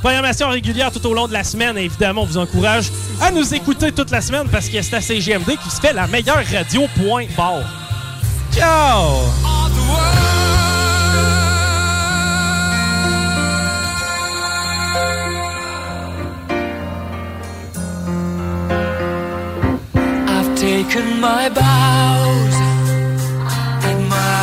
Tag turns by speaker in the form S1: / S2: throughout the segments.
S1: Programmation régulière tout au long de la semaine. évidemment, on vous encourage à nous écouter toute la semaine parce que c'est à CGMD qui se fait la meilleure radio, point barre. Ciao!
S2: Taken my and my.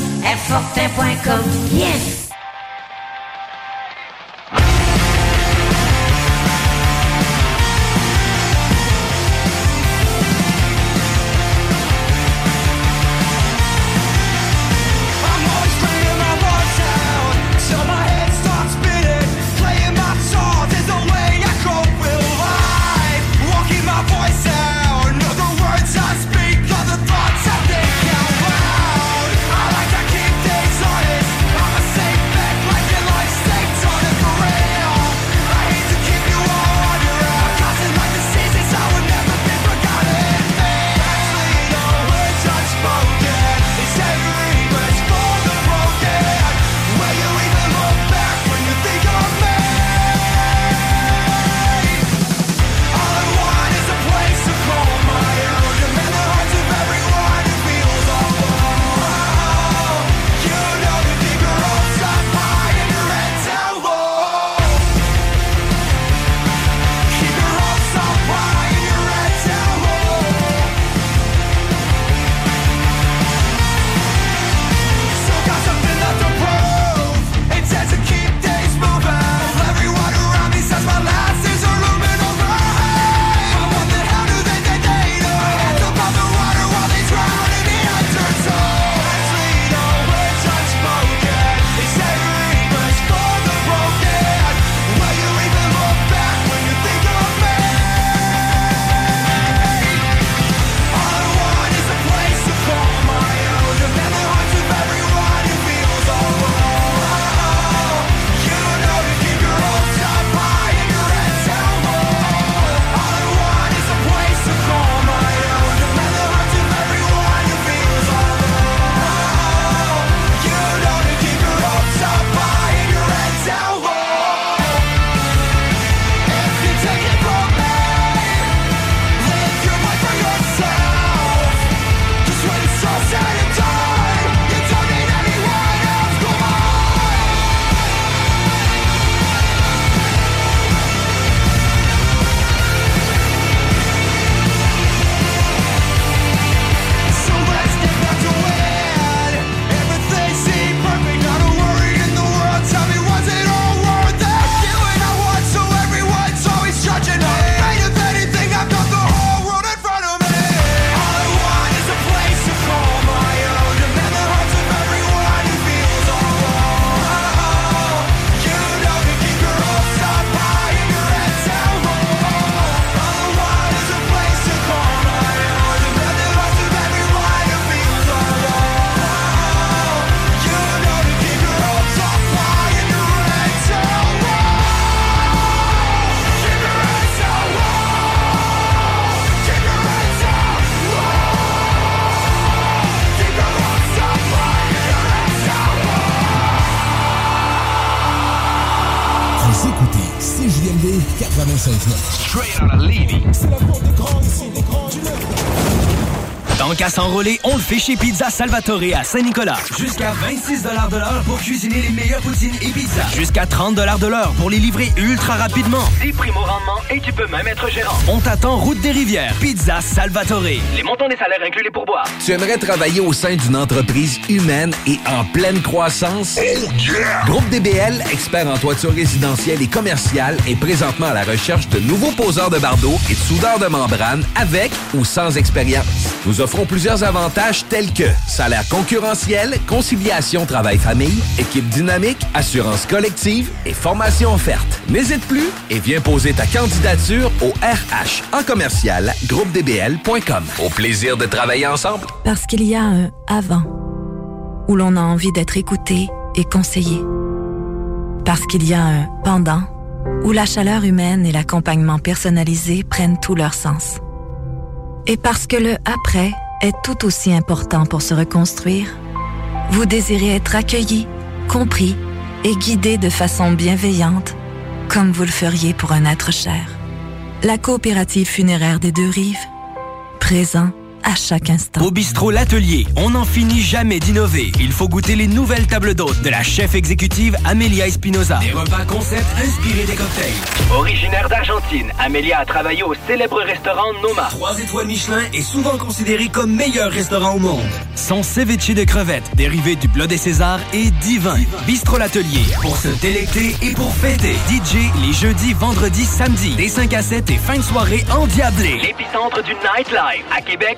S3: airfortin.com, yes.
S4: Fait chez Pizza Salvatore à Saint-Nicolas. Jusqu'à 26 de l'heure pour cuisiner les meilleures poutines et pizzas. Jusqu'à 30 de l'heure pour les livrer ultra rapidement. 10 primes au rendement et tu peux même être gérant. On t'attend route des rivières. Pizza Salvatore. Les montants des salaires inclus les pourboires.
S5: Tu aimerais travailler au sein d'une entreprise humaine et en pleine croissance? Groupe DBL, expert en toiture résidentielle et commerciale, est présentement à la recherche de nouveaux poseurs de bardeaux et de soudeurs de membrane avec ou sans expérience. Nous offrons plusieurs avantages tels que salaire concurrentiel, conciliation travail-famille, équipe dynamique, assurance collective et formation offerte. N'hésite plus et viens poser ta candidature au RH en commercial groupedbl.com. Au plaisir de travailler ensemble.
S6: Parce qu'il y a un avant où l'on a envie d'être écouté et conseillé. Parce qu'il y a un pendant où la chaleur humaine et l'accompagnement personnalisé prennent tout leur sens. Et parce que le après est tout aussi important pour se reconstruire, vous désirez être accueilli, compris et guidé de façon bienveillante, comme vous le feriez pour un être cher. La coopérative funéraire des deux rives, présent à chaque instant.
S4: Au bistrot L'Atelier, on n'en finit jamais d'innover. Il faut goûter les nouvelles tables d'hôtes de la chef exécutive Amelia Espinoza. Des repas concept inspirés des cocktails. Originaire d'Argentine, Amelia a travaillé au célèbre restaurant Noma. Trois étoiles Michelin est souvent considéré comme meilleur restaurant au monde. Son ceviche de crevettes, dérivé du plat des Césars, est divin. Bistrot L'Atelier, pour se délecter et pour fêter. DJ les jeudis, vendredis, samedis, des 5 à 7 et fin de soirée endiablés. L'épicentre du nightlife à Québec.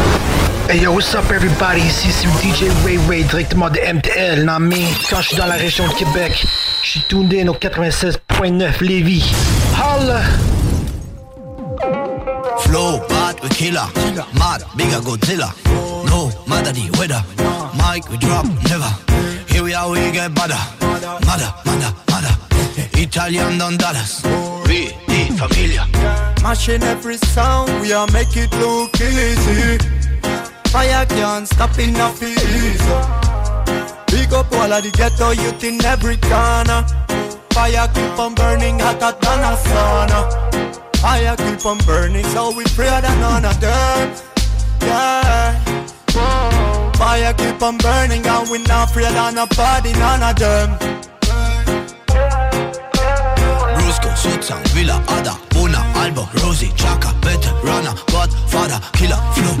S7: Hey yo, what's up everybody? Ici c'est DJ Ray Ray directement de MTL, non mais quand je suis dans la région de Québec, je suis in au 96.9 Lévis. Holla!
S8: Flow, bad, we killer. Mad, bigger Godzilla. No the weather. Mike, we drop, never. Here we are, we get badder. Mother, mother, mother. Italian don dollars. We, the familia.
S9: Mashing every sound, we are make it look easy. Fire can't stop in a easy. Big up all of the ghetto youth in every corner. Fire keep on burning hotter than a sauna. Fire keep on burning, so we pray that none of them. Yeah. Fire keep on burning, and we not afraid of nobody, none of them.
S8: Sutsan, Villa, Ada, Una, Alba, Rosie, Chaka, Veterana, Godfather, Killer, Flow,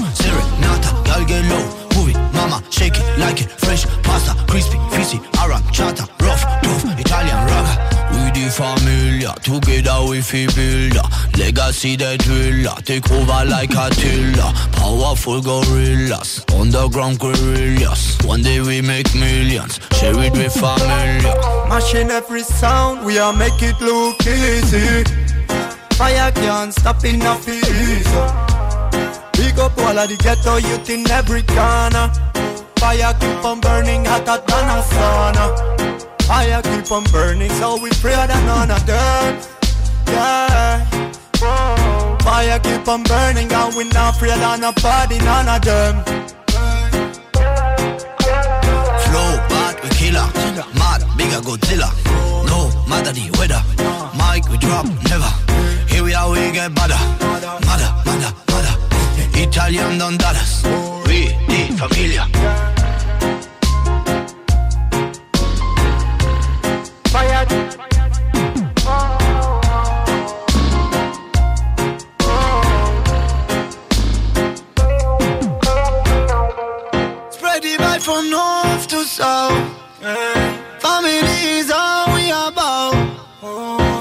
S8: get low, movie, mama, shake it, like it, fresh, pasta, crispy, fizzy, aranciata, rough, tough, Italian rocker. We the familia, together we feel builder. Legacy the driller, take over like a tiller. Powerful gorillas, underground guerrillas. One day we make millions, share it with familia.
S9: Mashing every sound, we are make it look easy. Fire can't stop a easy. Big up all of the ghetto youth in every corner. Fire keep on burning hotter than a sauna. Fire keep on burning, so we pray that none of them. Yeah. Fire keep on burning, and we not afraid of nobody, none of them.
S8: Flow, bad, we killer. Mad, bigger Godzilla. No matter the weather. Mike, we drop, never. Here we are, we get. Mother, mother, mother. Italian don Dallas, We, the familia. Spread the vibe from north to south. Family is all we about.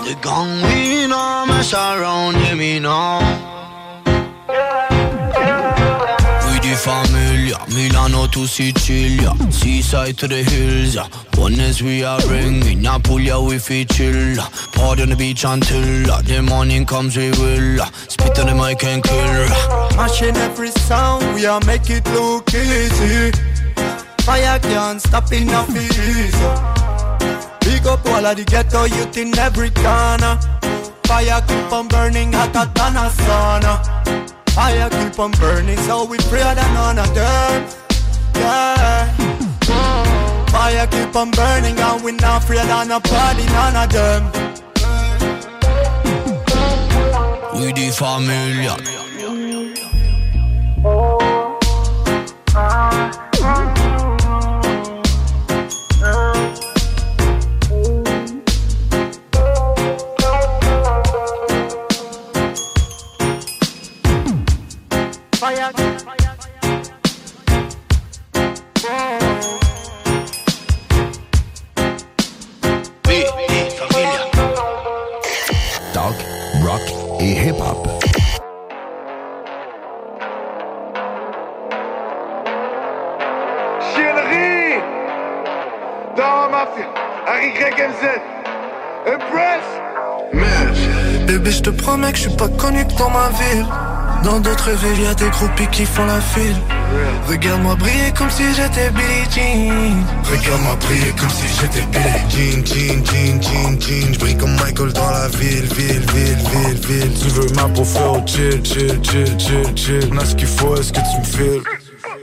S8: The gang we know mess around, yeah me know. Familia, Milano to Sicilia, seaside to the hills, yeah. We are bringing, Apulia we feel chill. Party on the beach until the morning comes we will. Spit on the mic and kill.
S9: Mashing every sound, we are make it look easy. Fire can't stop a easy. Big up all of the ghetto youth in every corner. Fire keep on burning hotter than a sauna. Fire keep on burning, so we pray that none of them. Yeah. Fire keep on burning, and we not afraid of nobody, none of them.
S8: We the familia.
S9: Fire.
S8: Familia.
S5: Talk, rock et hip-hop.
S10: Chiennerie Dans ma mafia, Harry MZ Impress
S3: Bébé, je te promets que je suis pas connu que dans ma ville. Dans d'autres villes, y a des groupies qui font la file. Regarde-moi briller comme si j'étais Billie Jean.
S11: Regarde-moi briller comme si j'étais Billie Jean, Jean, Jean, Jean, Jean. J'brille comme Michael dans la ville, ville, ville, ville, ville. Tu veux ma peau faire chill, chill, chill, chill, chill. On ce qu'il faut, est-ce que tu me files?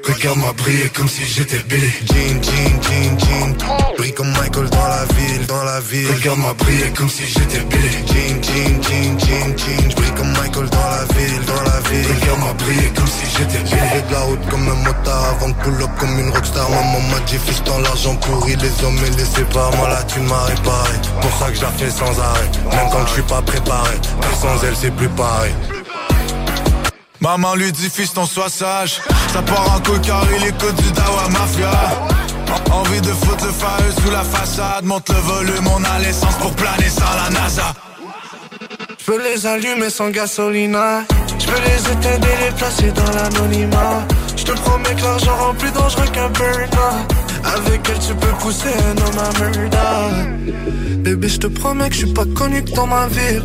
S11: Regarde-moi briller comme si j'étais Billie Jean, Jean, Jean, Jean. Brille comme Michael dans la ville, dans la ville. Regarde-moi briller comme si j'étais Billie Jean, Jean, Jean, Jean, Jean. J'brille comme Michael dans la ville, dans la ville. Regarde-moi briller comme si j'étais Billie J'ai de la route comme un motard avant de pull up comme une rockstar. Maman m'a dit fils dans l'argent pourri Les hommes et les séparent, moi là tu m'as réparé. Pour ça que je fais sans arrêt. Même quand je suis pas préparé. Car sans elle c'est plus pareil
S12: Maman lui dit fiston sois sage Ça part en car il écoute du Dawa Mafia En- Envie de foutre le fire sous la façade Monte le volume, on a l'essence pour planer sans la NASA
S3: Je peux les allumer sans gasolina. Je peux les éteindre et les placer dans l'anonymat. Je te promets que l'argent rend plus dangereux qu'un burner. Avec elle, tu peux pousser un homme à murder. Bébé, je te promets que je suis pas connu que dans ma ville.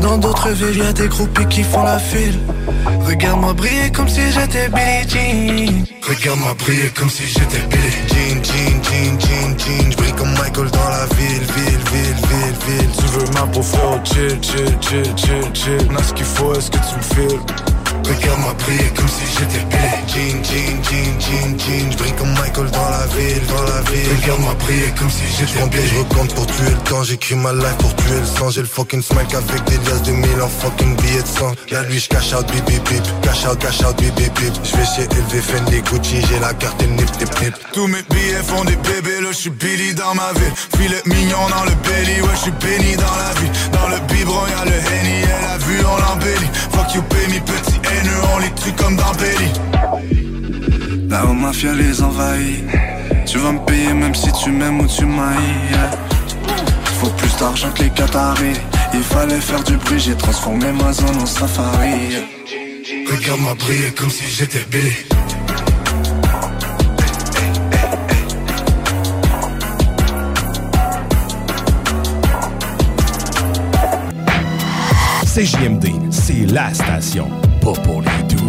S3: Dans d'autres villes, y a des groupies qui font la file. Regarde-moi briller comme si j'étais Billie Jean.
S11: Regarde-moi briller comme si j'étais Billie Jean, Jean, Jean, Jean, Jean J'brille comme Michael dans la ville, ville, ville, ville, ville Tu veux ma peau chill, chill, chill, chill, chill On a ce qu'il faut, est-ce que tu me files? Regarde-moi briller comme si j'étais Billie Jean, Jean, Jean, Jean, Jean. J'brille comme Michael dans la ville, dans la ville. Regarde-moi briller comme si j'étais Billie Je recompte pour tuer le temps, j'écris ma life pour tuer le sang. J'ai le fucking smile avec des liasses de mille en fucking billets de sang. Y'a lui, je cash out, bip, bip, bip. Cash out, cash out, bip, bip, bip. J'vais chez LV, Fendi, Gucci. J'ai la carte et nip, nip, nip.
S12: Tous mes billets font des bébés, là je suis Billy dans ma ville. Filet mignon dans le belly, ouais je suis béni dans la vie. Dans le biberon y'a le Henny, elle a vu on l'embellit. Fuck you pay me petit haineux, on les tue comme dans Belly
S3: La haut mafia les envahit. Tu vas me payer même si tu m'aimes ou tu yeah. Faut plus d'argent que les Qataris. Il fallait faire du bruit, j'ai transformé ma zone en safari. yeah.
S11: Regarde-moi briller comme si j'étais Billy
S13: CJMD, c'est la station. Les doux.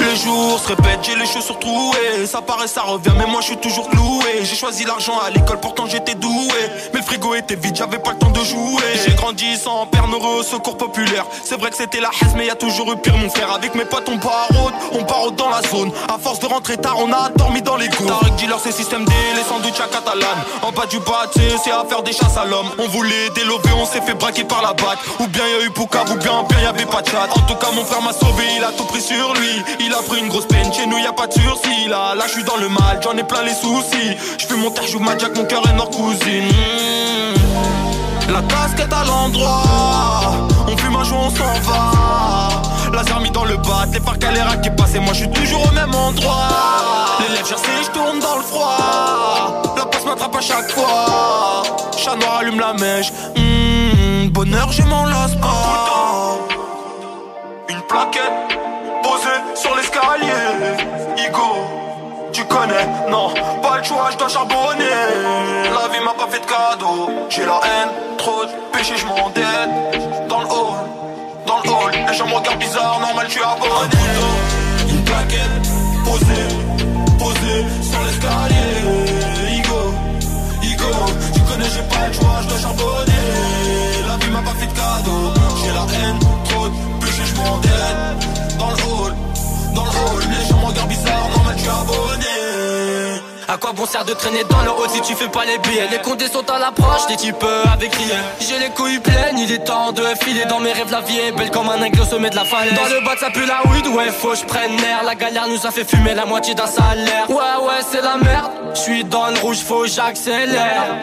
S14: Les jours se répètent, j'ai les cheveux troués Ça paraît, ça revient, mais moi je suis toujours cloué J'ai choisi l'argent à l'école, pourtant j'étais doué. Mais le frigo était vide, j'avais pas le temps de jouer. J'ai grandi sans père heureux au secours populaire. C'est vrai que c'était la haisse, mais y a toujours eu pire mon frère. Avec mes potes on route, on part route dans la zone. À force de rentrer tard, on a dormi dans les cours. Tarek dealer c'est système D, les sandwichs à catalane En bas du pâté, c'est à faire des chasses à l'homme. On voulait délover, on s'est fait braquer par la batte Ou bien y a eu Poucave, ou bien bien y avait pas de chat. En tout cas mon frère m'a sauvé, il a tout pris sur lui. Il a pris une grosse peine, chez nous y a pas de sursis. Là, là je suis dans le mal, j'en ai plein les soucis Je fais mon terre, joue ma jack, mon cœur est nord cousine. La casquette à l'endroit. On fume un joint, on s'en va. Laser mis dans le bat, les parcs à qui passent et moi je suis toujours au même endroit. Les lèvres gercées, je tourne dans le froid. La passe m'attrape à chaque fois. Chat noir allume la mèche. Mmh, bonheur, je m'en lasse pas. Une plaquette Non, pas le choix, je dois charbonner. La vie m'a pas fait de cadeau. J'ai la haine, trop de péché, je m'endette. Dans le hall, dans le hall, les gens me regardent bizarre, normal, je suis abonné. Une plaquette posée, posée sur l'escalier. Igo, Igo, tu connais, j'ai pas le choix, je dois charbonner.
S15: À quoi bon sert de traîner dans le haut si tu fais pas les billets? Les condés sont à l'approche, les types euh, avec crié J'ai les couilles pleines, il est temps de filer. Dans mes rêves la vie belle comme un aigle au sommet de la falaise. Dans le bas ça pue la weed, ouais faut je prenne l'air La galère nous a fait fumer la moitié d'un salaire. Ouais ouais c'est la merde, je suis dans le rouge, faut j'accélère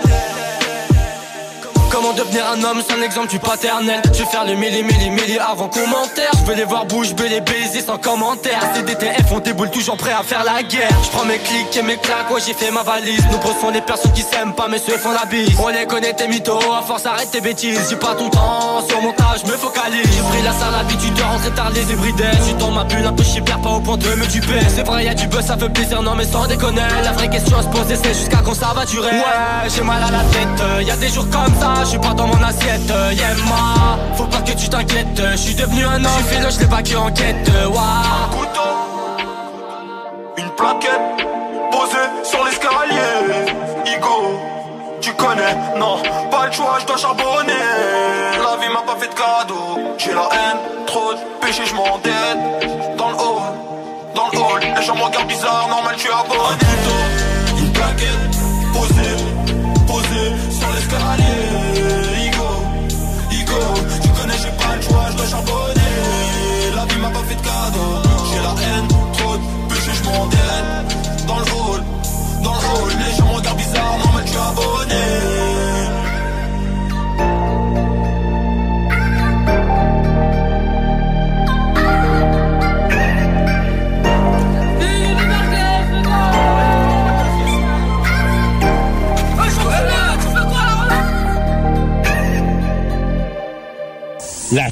S15: Comment devenir un homme sans exemple du paternel? Je vais faire le milli milli milli avant commentaire. Je veux les voir je veux les baiser sans commentaire. CDTF on déboule toujours prêt à faire la guerre. Je prends mes clics et mes claques, ouais j'ai fait ma valise. Nombreux sont les personnes qui s'aiment pas mais ceux font la bise. On les connaît tes mythos, à force arrête tes bêtises. J'ai pas ton temps, sur mon je me focalise. J'ai pris la sale habitude de rentrer tard les hybrides Je suis dans ma bulle un peu perds pas au point de me duper. C'est vrai y'a du buzz ça fait plaisir non mais sans déconner. La vraie question à se poser c'est jusqu'à quand ça va durer? Ouais j'ai mal à la tête, euh, y a des jours comme ça je suis pas dans mon assiette, euh, yeah ma Faut pas que tu t'inquiètes, euh, je suis devenu un homme Je fais je l'ai pas que en quête, euh, waouh
S14: Une plaquette posée sur l'escalier. Igo, tu connais, non, pas le choix, je dois charbonner. La vie m'a pas fait de cadeau. J'ai la haine, trop de péché, je m'endette. Dans le hall, dans le hall, les gens me regardent bizarre, normal, je suis abonné. Une plaquette posée, posée sur l'escalier. Charbonner. La vie m'a pas fait de cadeau. J'ai la haine, trop de péché, je m'endette. Dans le hall, dans le hall, les gens me regardent bizarre, normal, je suis abonné.
S13: La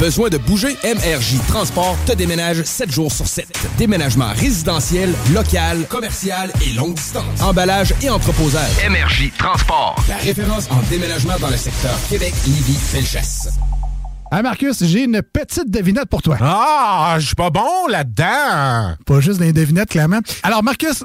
S16: Besoin de bouger? MRJ Transport te déménage 7 jours sur 7. Déménagement résidentiel, local, commercial et longue distance. Emballage et entreposage.
S5: MRJ Transport.
S16: La référence en déménagement dans le secteur Québec, Lévis, Felchasse.
S17: Ah Marcus, j'ai une petite devinette pour toi.
S18: Ah, je suis pas bon là-dedans.
S17: Pas juste des devinettes, clairement. Alors Marcus,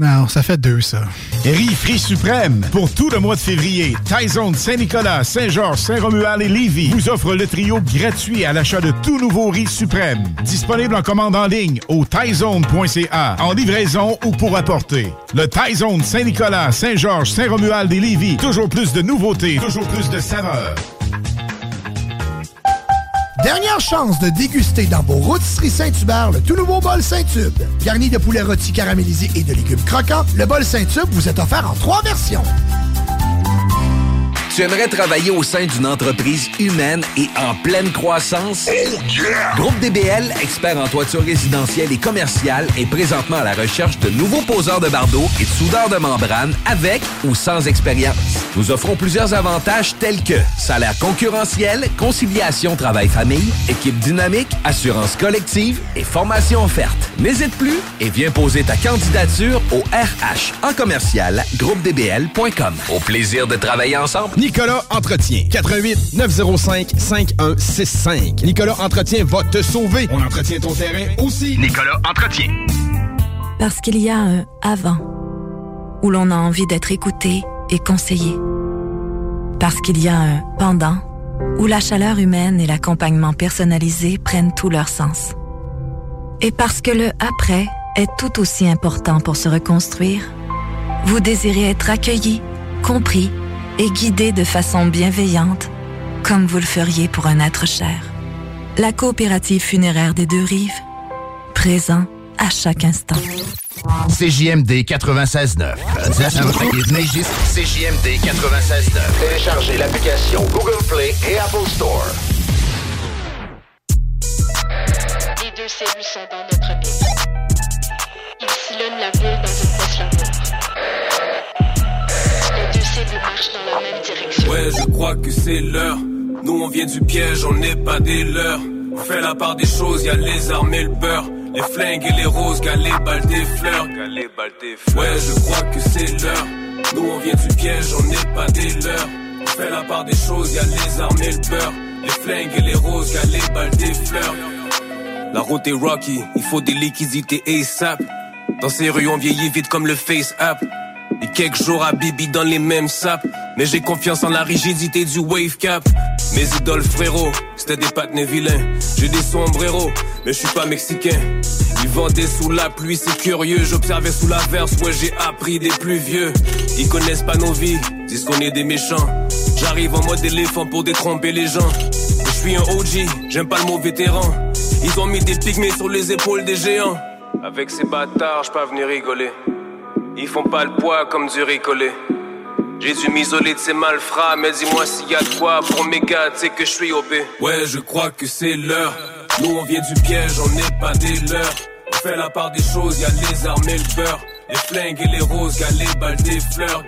S17: Non, ça fait deux, ça.
S13: Riz suprême. Pour tout le mois de février, Taizone Saint-Nicolas, Saint-Georges, Saint-Romuald et Lévis vous offre le trio gratuit à l'achat de tout nouveau riz suprême. Disponible en commande en ligne au taizone.ca, en livraison ou pour apporter. Le Taizone Saint-Nicolas, Saint-Georges, Saint-Romuald et Lévis. Toujours plus de nouveautés, toujours plus de saveurs.
S19: Dernière chance de déguster dans vos rôtisseries Saint-Hubert le tout nouveau bol Saint-Tube. Garni de poulet rôti caramélisé et de légumes croquants, le bol Saint-Tube vous est offert en trois versions.
S5: Tu aimerais travailler au sein d'une entreprise humaine et en pleine croissance? Groupe DBL, expert en toiture résidentielle et commerciale, est présentement à la recherche de nouveaux poseurs de bardeaux et de soudeurs de membrane avec ou sans expérience. Nous offrons plusieurs avantages tels que salaire concurrentiel, conciliation travail-famille, équipe dynamique, assurance collective et formation offerte. N'hésite plus et viens poser ta candidature au RH en commercial groupedbl.com. Au plaisir de travailler ensemble.
S16: Nicolas Entretien. 88 905 5165. Nicolas Entretien va te sauver. On entretient ton terrain aussi. Nicolas Entretien.
S6: Parce qu'il y a un avant où l'on a envie d'être écouté et conseillé. Parce qu'il y a un pendant où la chaleur humaine et l'accompagnement personnalisé prennent tout leur sens. Et parce que le après est tout aussi important pour se reconstruire, vous désirez être accueilli, compris et guidé de façon bienveillante, comme vous le feriez pour un être cher. La coopérative funéraire des deux rives, présent à chaque instant.
S20: CJMD 96.9. CJMD 96.9. Téléchargez l'application Google Play et Apple Store.
S21: Les deux cellules sont dans notre ville. Ils sillonnent la ville dans une poche Les deux cellules marchent dans la même direction.
S22: Ouais, je crois que c'est l'heure. Nous on vient du piège, on n'est pas des leurs. On fait la part des choses, y a les armes et le beurre. Les flingues et les roses, galets, balles des fleurs. Ouais, je crois que c'est l'heure. Nous on vient du piège, on n'est pas des leurs. On fait la part des choses, y a les armes et le beurre. Les flingues et les roses, galets, balles des fleurs. La route est rocky, il faut des liquidités ASAP. Dans ces rues, on vieillit vite comme le Face App. Et quelques jours à Bibi dans les mêmes sapes. Mais j'ai confiance en la rigidité du wave cap. Mes idoles frérot, c'était des patnés vilains. J'ai des sombreros, mais je suis pas mexicain. Ils vendaient sous la pluie, c'est curieux. J'observais sous la verse, ouais j'ai appris des plus vieux. Ils connaissent pas nos vies, disent qu'on est des méchants. J'arrive en mode éléphant pour détromper les gens. Je suis un OG, j'aime pas le mot vétéran. Ils ont mis des pygmées sur les épaules des géants. Avec ces bâtards, je pas venir rigoler. Ils font pas le poids comme du ricolé. J'ai dû m'isoler de ces malfrats, mais dis-moi s'il y a de quoi pour mes gars, tu sais que je suis OP. Ouais, je crois que c'est l'heure. Nous on vient du piège, on n'est pas des leurs. On fait la part des choses, y a les armes et le beurre. Les flingues et les roses, galets, balles des fleurs.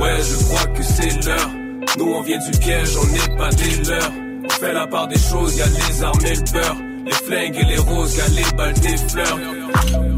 S22: Ouais, je crois que c'est l'heure. Nous on vient du piège, on n'est pas des leurs. On fait la part des choses, y a les armes et le beurre. Les flingues et les roses, galets, balles des fleurs.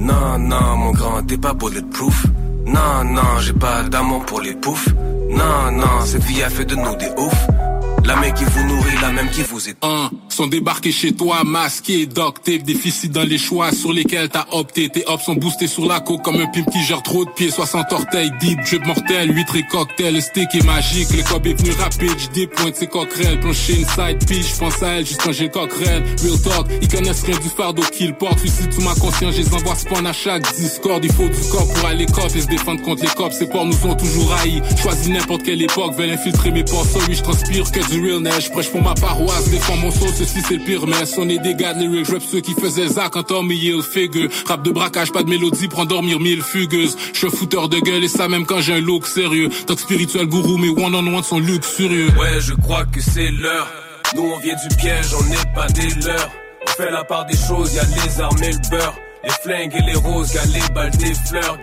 S22: Non, non, mon grand, t'es pas bulletproof. Non, non, j'ai pas d'amour pour les poufs. Non, non, cette vie a fait de nous des oufs. La même qui vous nourrit, la même qui vous est.
S23: Un, sont débarqués chez toi, masqués, doctés, déficit dans les choix sur lesquels t'as opté. Tes hops sont boostés sur la côte comme un pimp qui gère trop de pieds. 60 orteils, deep, drip mortel, 8 et cocktail. Le steak est magique, le cob est venu rapide. J'dis pointe ses coquerelles, plancher inside pitch. J'pense à elle juste quand j'ai le coquerelle. Real talk, ils connaissent rien du fardeau qu'ils portent. Suicide sous ma conscience, je les envoie spawn à chaque discord. Il faut du corps pour aller cop et se défendre contre les cops. Ces porcs nous ont toujours haïs. Choisis n'importe quelle époque, veulent infiltrer mes porcs. oui, je transpire que du real neige. Prêche pour ma paroisse, défends mon sauce, ceci c'est le pire mess. On est des gars de lyrics, rap ceux qui faisaient Zach en Tommy figure. Rap de braquage, pas de mélodie, pour endormir mille fugueuses. Je suis fouteur de gueule et ça même quand j'ai un look sérieux. Tant spirituel gourou, mais one on one sont luxurieux.
S22: Ouais, je crois que c'est l'heure. Nous on vient du piège, on n'est pas des leurs. On fait la part des choses, y a les armes et le beurre. Les flingues et les roses, galets, balles des fleurs.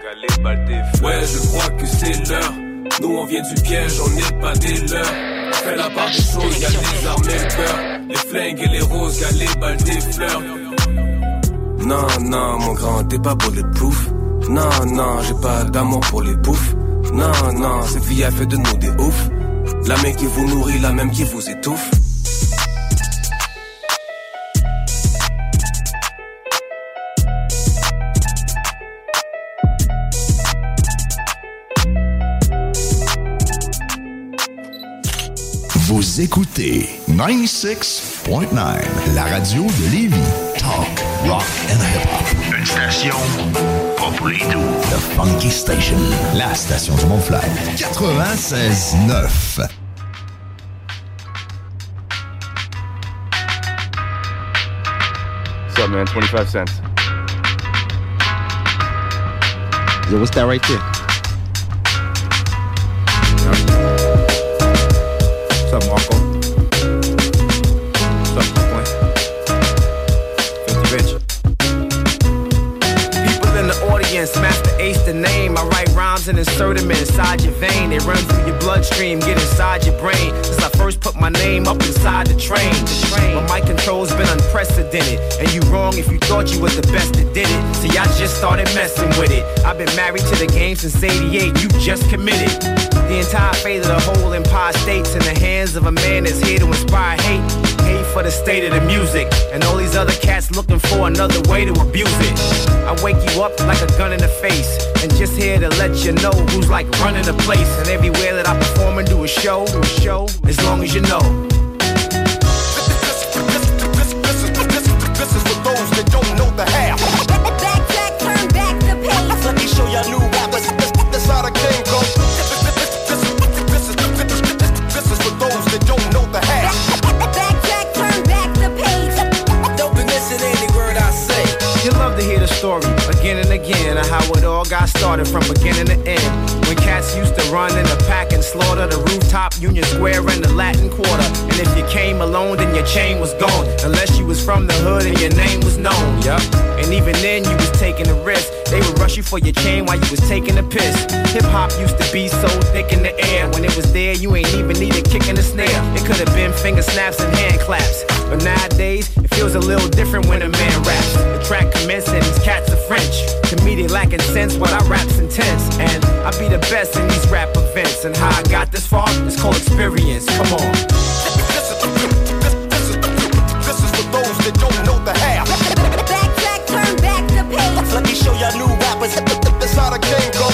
S22: Ouais, je crois que c'est l'heure. Nous on vient du piège, on n'est pas des leurs. On fait la part des choses, y a les armes et le beurre. Les flingues et les roses, galets, balles des fleurs. Non, non, mon grand, t'es pas bulletproof. Non, non, j'ai pas d'amour pour les poufs. Non, non, cette vie a fait de nous des oufs. La même qui vous nourrit, la même qui vous étouffe.
S20: Vous écoutez 96.9, la radio de Lévis. Talk, rock and hip-hop. Une station pas pour les doux. The Funky Station, la station du Mont-Fly. 96.9.
S24: What's up, man? 25 cents.
S25: Yo, what's that right there?
S24: Up, Marco? What's up, Brooklyn? Filthy Rich.
S26: People in the audience, Master Ace the name. I write rhymes and insert them inside your vein. They run through your bloodstream, get inside your brain. Since I first put my name up inside the train. The train. My control's been unprecedented. And you wrong if you thought you was the best that did it. See, I just started messing with it. I've been married to the game since 88. You just committed. The entire fate of the whole empire states in the hands of a man that's here to inspire hate. Hate for the state of the music. And all these other cats looking for another way to abuse it. I wake you up like a gun in the face. And just here to let you know who's like running the place. And everywhere that I perform and do a show, show, as long as you
S27: know.
S26: Started from beginning to end. When cats used to run in a pack and slaughter the rooftop, Union Square, and the Latin Quarter. And if you came alone, then your chain was gone. Unless you was from the hood and your name was known. Yup. And even then, you was taking a risk. They would rush you for your chain while you was taking a piss. Hip hop used to be so thick in the air. When it was there, you ain't even need a kick the snare. It could have been finger snaps and hand claps. But nowadays, feels a little different when a man raps. The track commences and these cats are French. To me, they lacking sense, but I rap's intense. And I be the best in these rap events. And how I got this far, it's called experience. Come on.
S27: This is for those that don't know the half.
S28: Backtrack, turn back the pace.
S27: Let me show y'all new rappers. This how the game goes.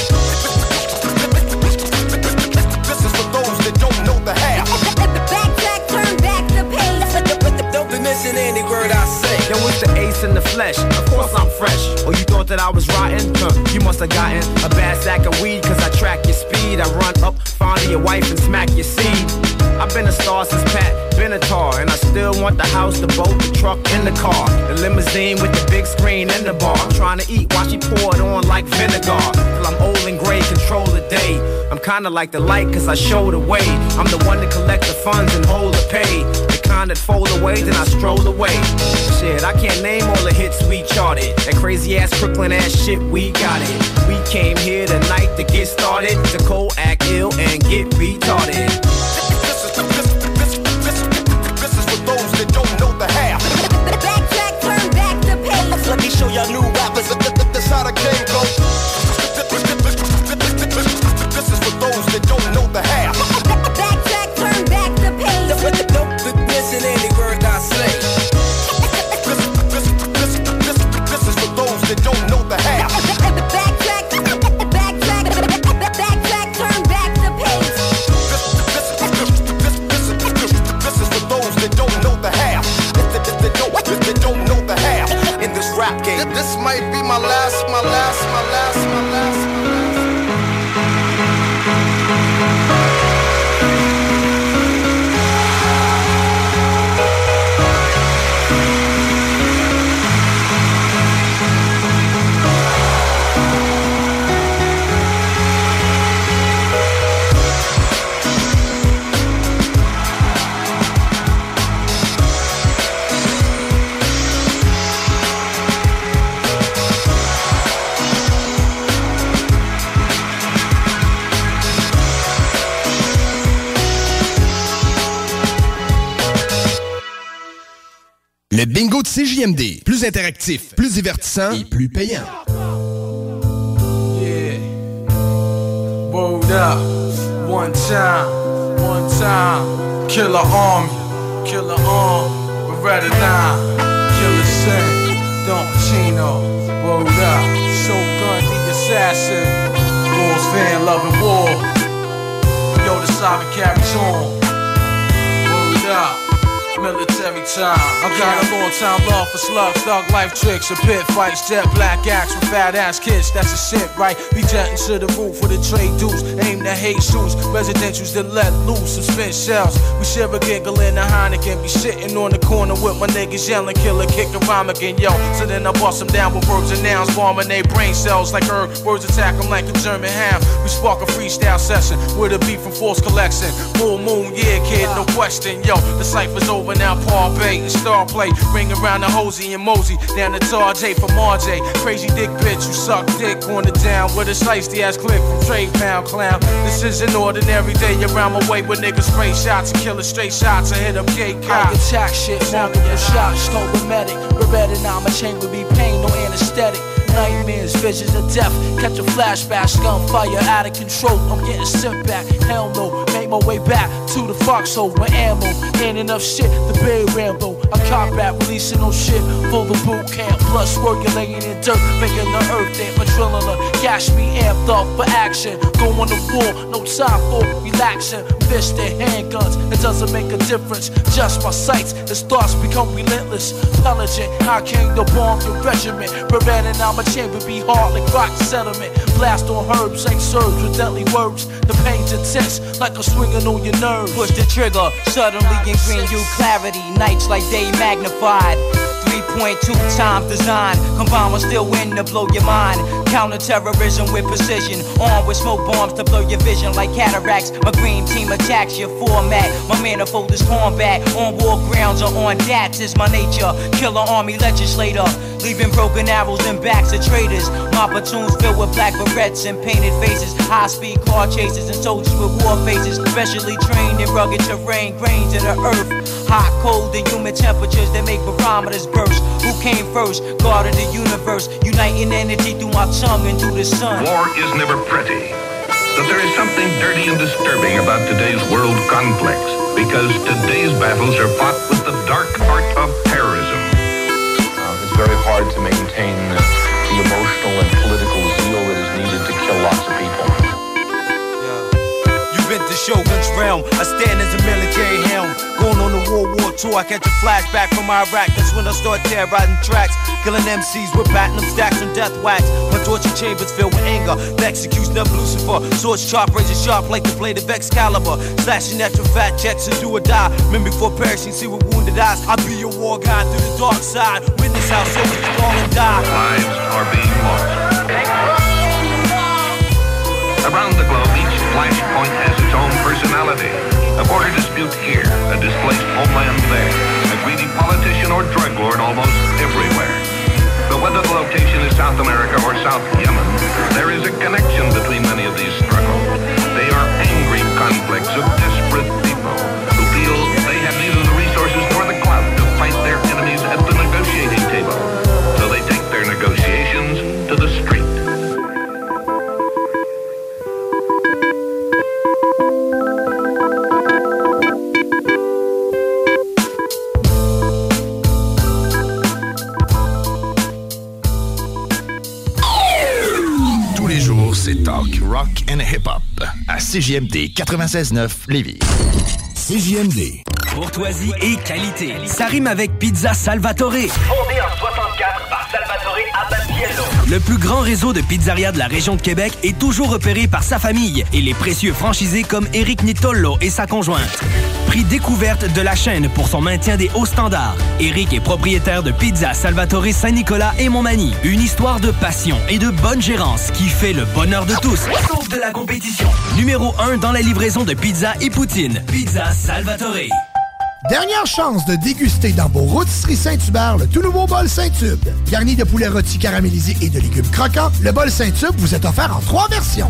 S26: Missing any word I say. Yo, it's the ace in the flesh. Of course I'm fresh. Oh, you thought that I was rotten? Huh, you must have gotten a bad sack of weed, cause I track your speed. I run up, find your wife, and smack your seed. I've been a star since Pat Benatar, and I still want the house, the boat, the truck, and the car. The limousine with the big screen and the bar. I'm trying to eat, while she pour it on like vinegar. Till I'm old and gray, control the day. I'm kinda like the light, cause I show the way. I'm the one to collect the funds and hold the pay. The kind that fold away, then I stroll away. Shit, I can't name all the hits we charted. That crazy ass Brooklyn ass shit, we got it. We came here tonight to get started. To cold act ill and get retarded.
S27: Let me show y'all new rappers. This how the game goes. Might be my last,
S16: CJMD. Plus interactif, plus divertissant et plus payant.
S29: Yeah. Word up. One time. One time. Killer army. Killer arm. Beretta 9. Killer Sin. Don Pacino. Word up. Shogun the assassin. Lord's fan loving war. Yo, the saga carries on. Word up. Military time. I got a long time love for slugs, thug life tricks, and pit fights, jet black acts with fat ass kids. That's a shit, right? Be jetting to the roof for the trade dudes. Aim to hate shoes, residentials that let loose some spent shells. We share a giggle in a Heineken. Be sitting on the corner with my niggas yelling, killer, kick a rhyme again, yo. So then I bust them down with verbs and nouns, bombing they brain cells like herb. Words attack them like a German ham. We spark a freestyle session with a beat from Force Collection. Full moon, yeah, kid, no question, yo. The cipher's over now, Paul Bay and Star Play. Ring around the Hosey and Mosey, down to Tarjay from RJ. Crazy dick bitch, you suck dick on the down with a slicey ass click from Trade Pound Clown. This is an ordinary day around my way with niggas spray shots and killing straight shots and hit up gay cops.
S30: attack shit, multiple shots, scope medic. Beretta, now my chain would be pain, no anesthetic.
S29: Nightmares, visions of death. Catch a flashback, gunfire out of control. I'm getting sent back. Hell no, make my way back to the foxhole with ammo. Ain't enough shit to bury Rambo. I combat, releasing no shit for the boot camp. Plus, working laying in dirt, making the earth damp. Adrenaline, gas me amped up for action. Going to war, no time for relaxing. Fist and handguns, it doesn't make a difference. Just my sights, the thoughts become relentless. Pelagic, I came to bomb your regiment. Preventing I'm a chamber be hard like rock sediment. Blast on herbs, ain't served with deadly words. The pain's intense, like a swinging on your nerves.
S23: Push the trigger, suddenly in green you clarity. Nights like day magnified. 3.2 times design. Combined with still win to blow your mind. Counter terrorism with precision. Armed with smoke bombs to blur your vision like cataracts. My green team attacks your format. My manifold is combat. On war grounds or on dats is my nature. Killer army legislator. Leaving broken arrows in backs of traitors. My platoons filled with black berets and painted faces. High speed car chases and soldiers with war faces. Specially trained in rugged terrain, grains of the earth. Hot, cold, and humid temperatures that make barometers burst. Who came first? God of the universe. Uniting energy through my tongue and through the sun.
S31: War is never pretty. But there is something dirty and disturbing about today's world complex. Because today's battles are fought with the dark art of terrorism.
S32: Um, it's very hard to maintain the emotional and political zeal that is needed to kill lots of people.
S33: Been to Shogun's realm. I stand as a military helm. Going on the World War II, I catch a flashback from Iraq. That's when I start terrorizing tracks. Killing MCs with platinum stacks and death wax. My torture chambers filled with anger. The execution of Lucifer. Swords sharp, razor sharp like the blade of Excalibur. Slashing at your fat checks and do or die. Men before perishing, see with wounded eyes. I'll be your war guide through the dark side. Witness how soldiers fall and die.
S31: Lives are being lost. Around the globe, each flashpoint has its own personality. A border dispute here, a displaced homeland there, a greedy politician or drug lord almost everywhere. But whether the location is South America or South Yemen, there is a connection between many of these struggles. They are angry conflicts of desperate
S16: hip-hop à CJMD 96.9 Lévis. CJMD.
S4: Courtoisie et qualité. Ça rime avec Pizza Salvatore.
S34: Fondé en 64 par Salvatore Abatiello.
S4: Le plus grand réseau de pizzerias de la région de Québec est toujours repéré par sa famille et les précieux franchisés comme Eric Nitollo et sa conjointe. Prix découverte de la chaîne pour son maintien des hauts standards. Eric est propriétaire de Pizza Salvatore Saint-Nicolas et Montmagny. Une histoire de passion et de bonne gérance qui fait le bonheur de tous. La compétition. Numéro 1 dans la livraison de pizza et poutine. Pizza Salvatore.
S19: Dernière chance de déguster dans vos rôtisseries Saint-Hubert le tout nouveau bol Saint-Tube. Garni de poulet rôti caramélisé et de légumes croquants, le bol Saint-Tube vous est offert en trois versions.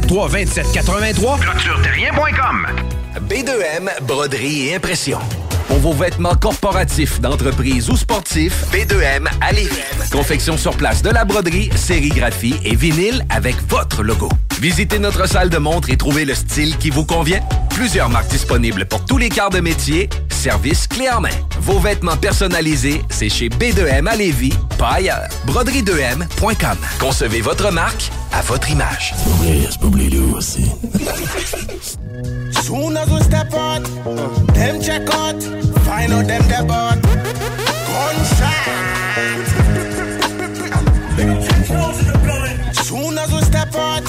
S35: 473 2783
S16: ClôtureTerrien.com B2M, broderie et impression.
S5: Pour vos vêtements corporatifs, d'entreprise ou sportifs, B2M à Lévis. Confection sur place de la broderie, sérigraphie et vinyle avec votre logo. Visitez notre salle de montre et trouvez le style qui vous convient. Plusieurs marques disponibles pour tous les quarts de métier. Service clé en main. Vos vêtements personnalisés, c'est chez B2M à Lévis, pas ailleurs. Broderie2M.com. Concevez votre marque à votre image. aussi.
S36: Soon as we step out, them check out, find out them the bought. Gunshot. Soon as we step out,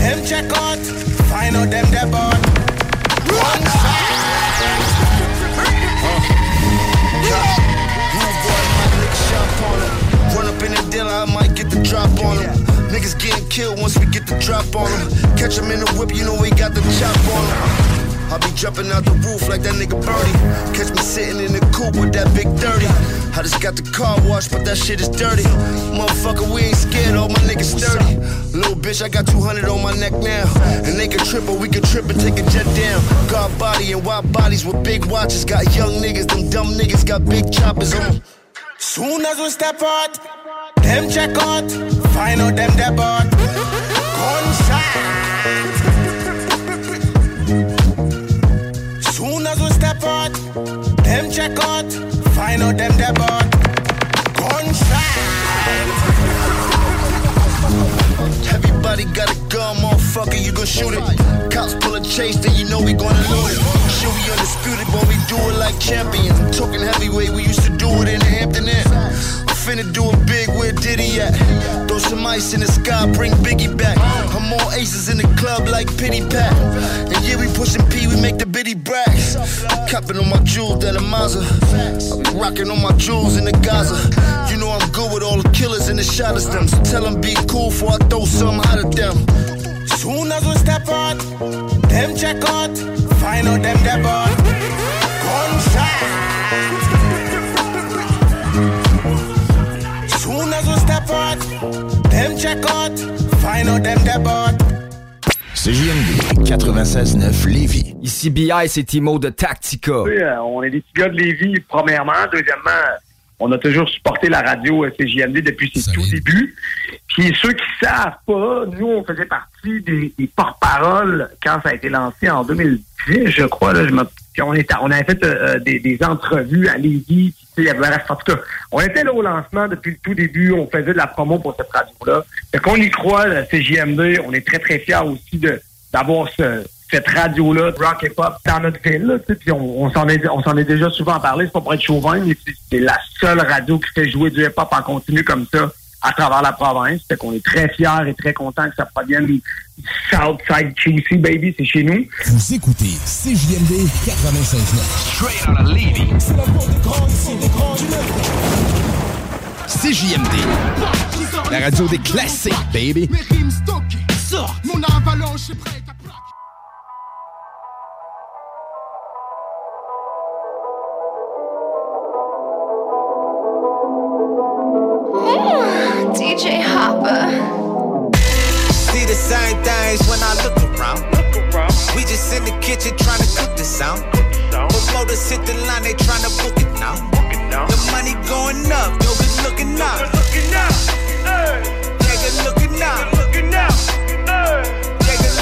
S36: them check out, find out them the bought. Gunshot. Run up in the dealer, I might get the drop
S27: on them. Niggas getting killed once we get the drop on them. Catch them in the whip, you know we got the chop on them. I be jumping out the roof like that nigga Birdie. Catch me sitting in the coupe with that big dirty. I just got the car washed, but that shit is dirty. Motherfucker, we ain't scared, all my niggas sturdy. Little bitch, I got 200 on my neck now. And they can trip, or we can trip and take a jet down. God body and wide bodies with big watches. Got young niggas, them dumb niggas got big choppers on.
S37: Soon as we step out, them check out, find out them dead out. Gunshot. Soon as we step out, them check out, find out them dead out.
S27: Everybody got a gun, motherfucker, you gon' shoot it. Cops pull a chase, then you know we gonna loot it. Shit, we undisputed, but we do it like champions. Talking heavyweight, we used to do it in Hampton Inn. I'm finna do it big, where Diddy at? Throw some ice in the sky, bring Biggie back. I'm more aces in the club like Pity Pat. And yeah, we pushing P, we make the bitty bracks. Copping on my jewels, that a Mazda. I be rocking on my jewels in the Gaza. You know I'm good with all the killers and the shotters them. So tell them be cool before I throw something out of them.
S37: Soon as we step out, them check out, find out them dead them check out, find out them dead out.
S20: CJMD 96.9 Lévis.
S38: Ici BI, c'est Timo de Tactica.
S39: Oui, euh, on est des petits gars de Lévis, premièrement. Deuxièmement, on a toujours supporté la radio euh, CJMD depuis ses tout débuts. Puis ceux qui savent pas, nous, on faisait partie des, des porte-paroles quand ça a été lancé en 2010, je crois. Là, je me- puis on, était, on avait fait euh, des, des entrevues à Lévis. Il y avait, en tout cas, on était là au lancement depuis le tout début. On faisait de la promo pour cette radio-là. Fait qu'on y croit, la CJMD. On est très, très fiers aussi de d'avoir ce, cette radio-là, rock et pop, dans notre ville. Là, puis on, s'en est, on s'en est déjà souvent parlé. C'est pas pour être chauvin, mais c'est- la seule radio qui fait jouer du hip-hop en continu comme ça à travers la province. Fait qu'on est très fiers et très contents que ça provienne Southside QC, baby. C'est chez nous.
S16: Vous écoutez CJMD 96.9.
S40: Straight out of Levy.
S16: CJMD. La radio des classiques, baby.
S41: Mes rimes stockées. Mon avalanche est prête à
S28: DJ Hopper.
S42: The same things when I look around. We just in the kitchen trying to cook the sound. Promoters hit the line, they trying to book it now. The money going up, yo, we looking up. Good looking up. Good looking up. Good looking up. Good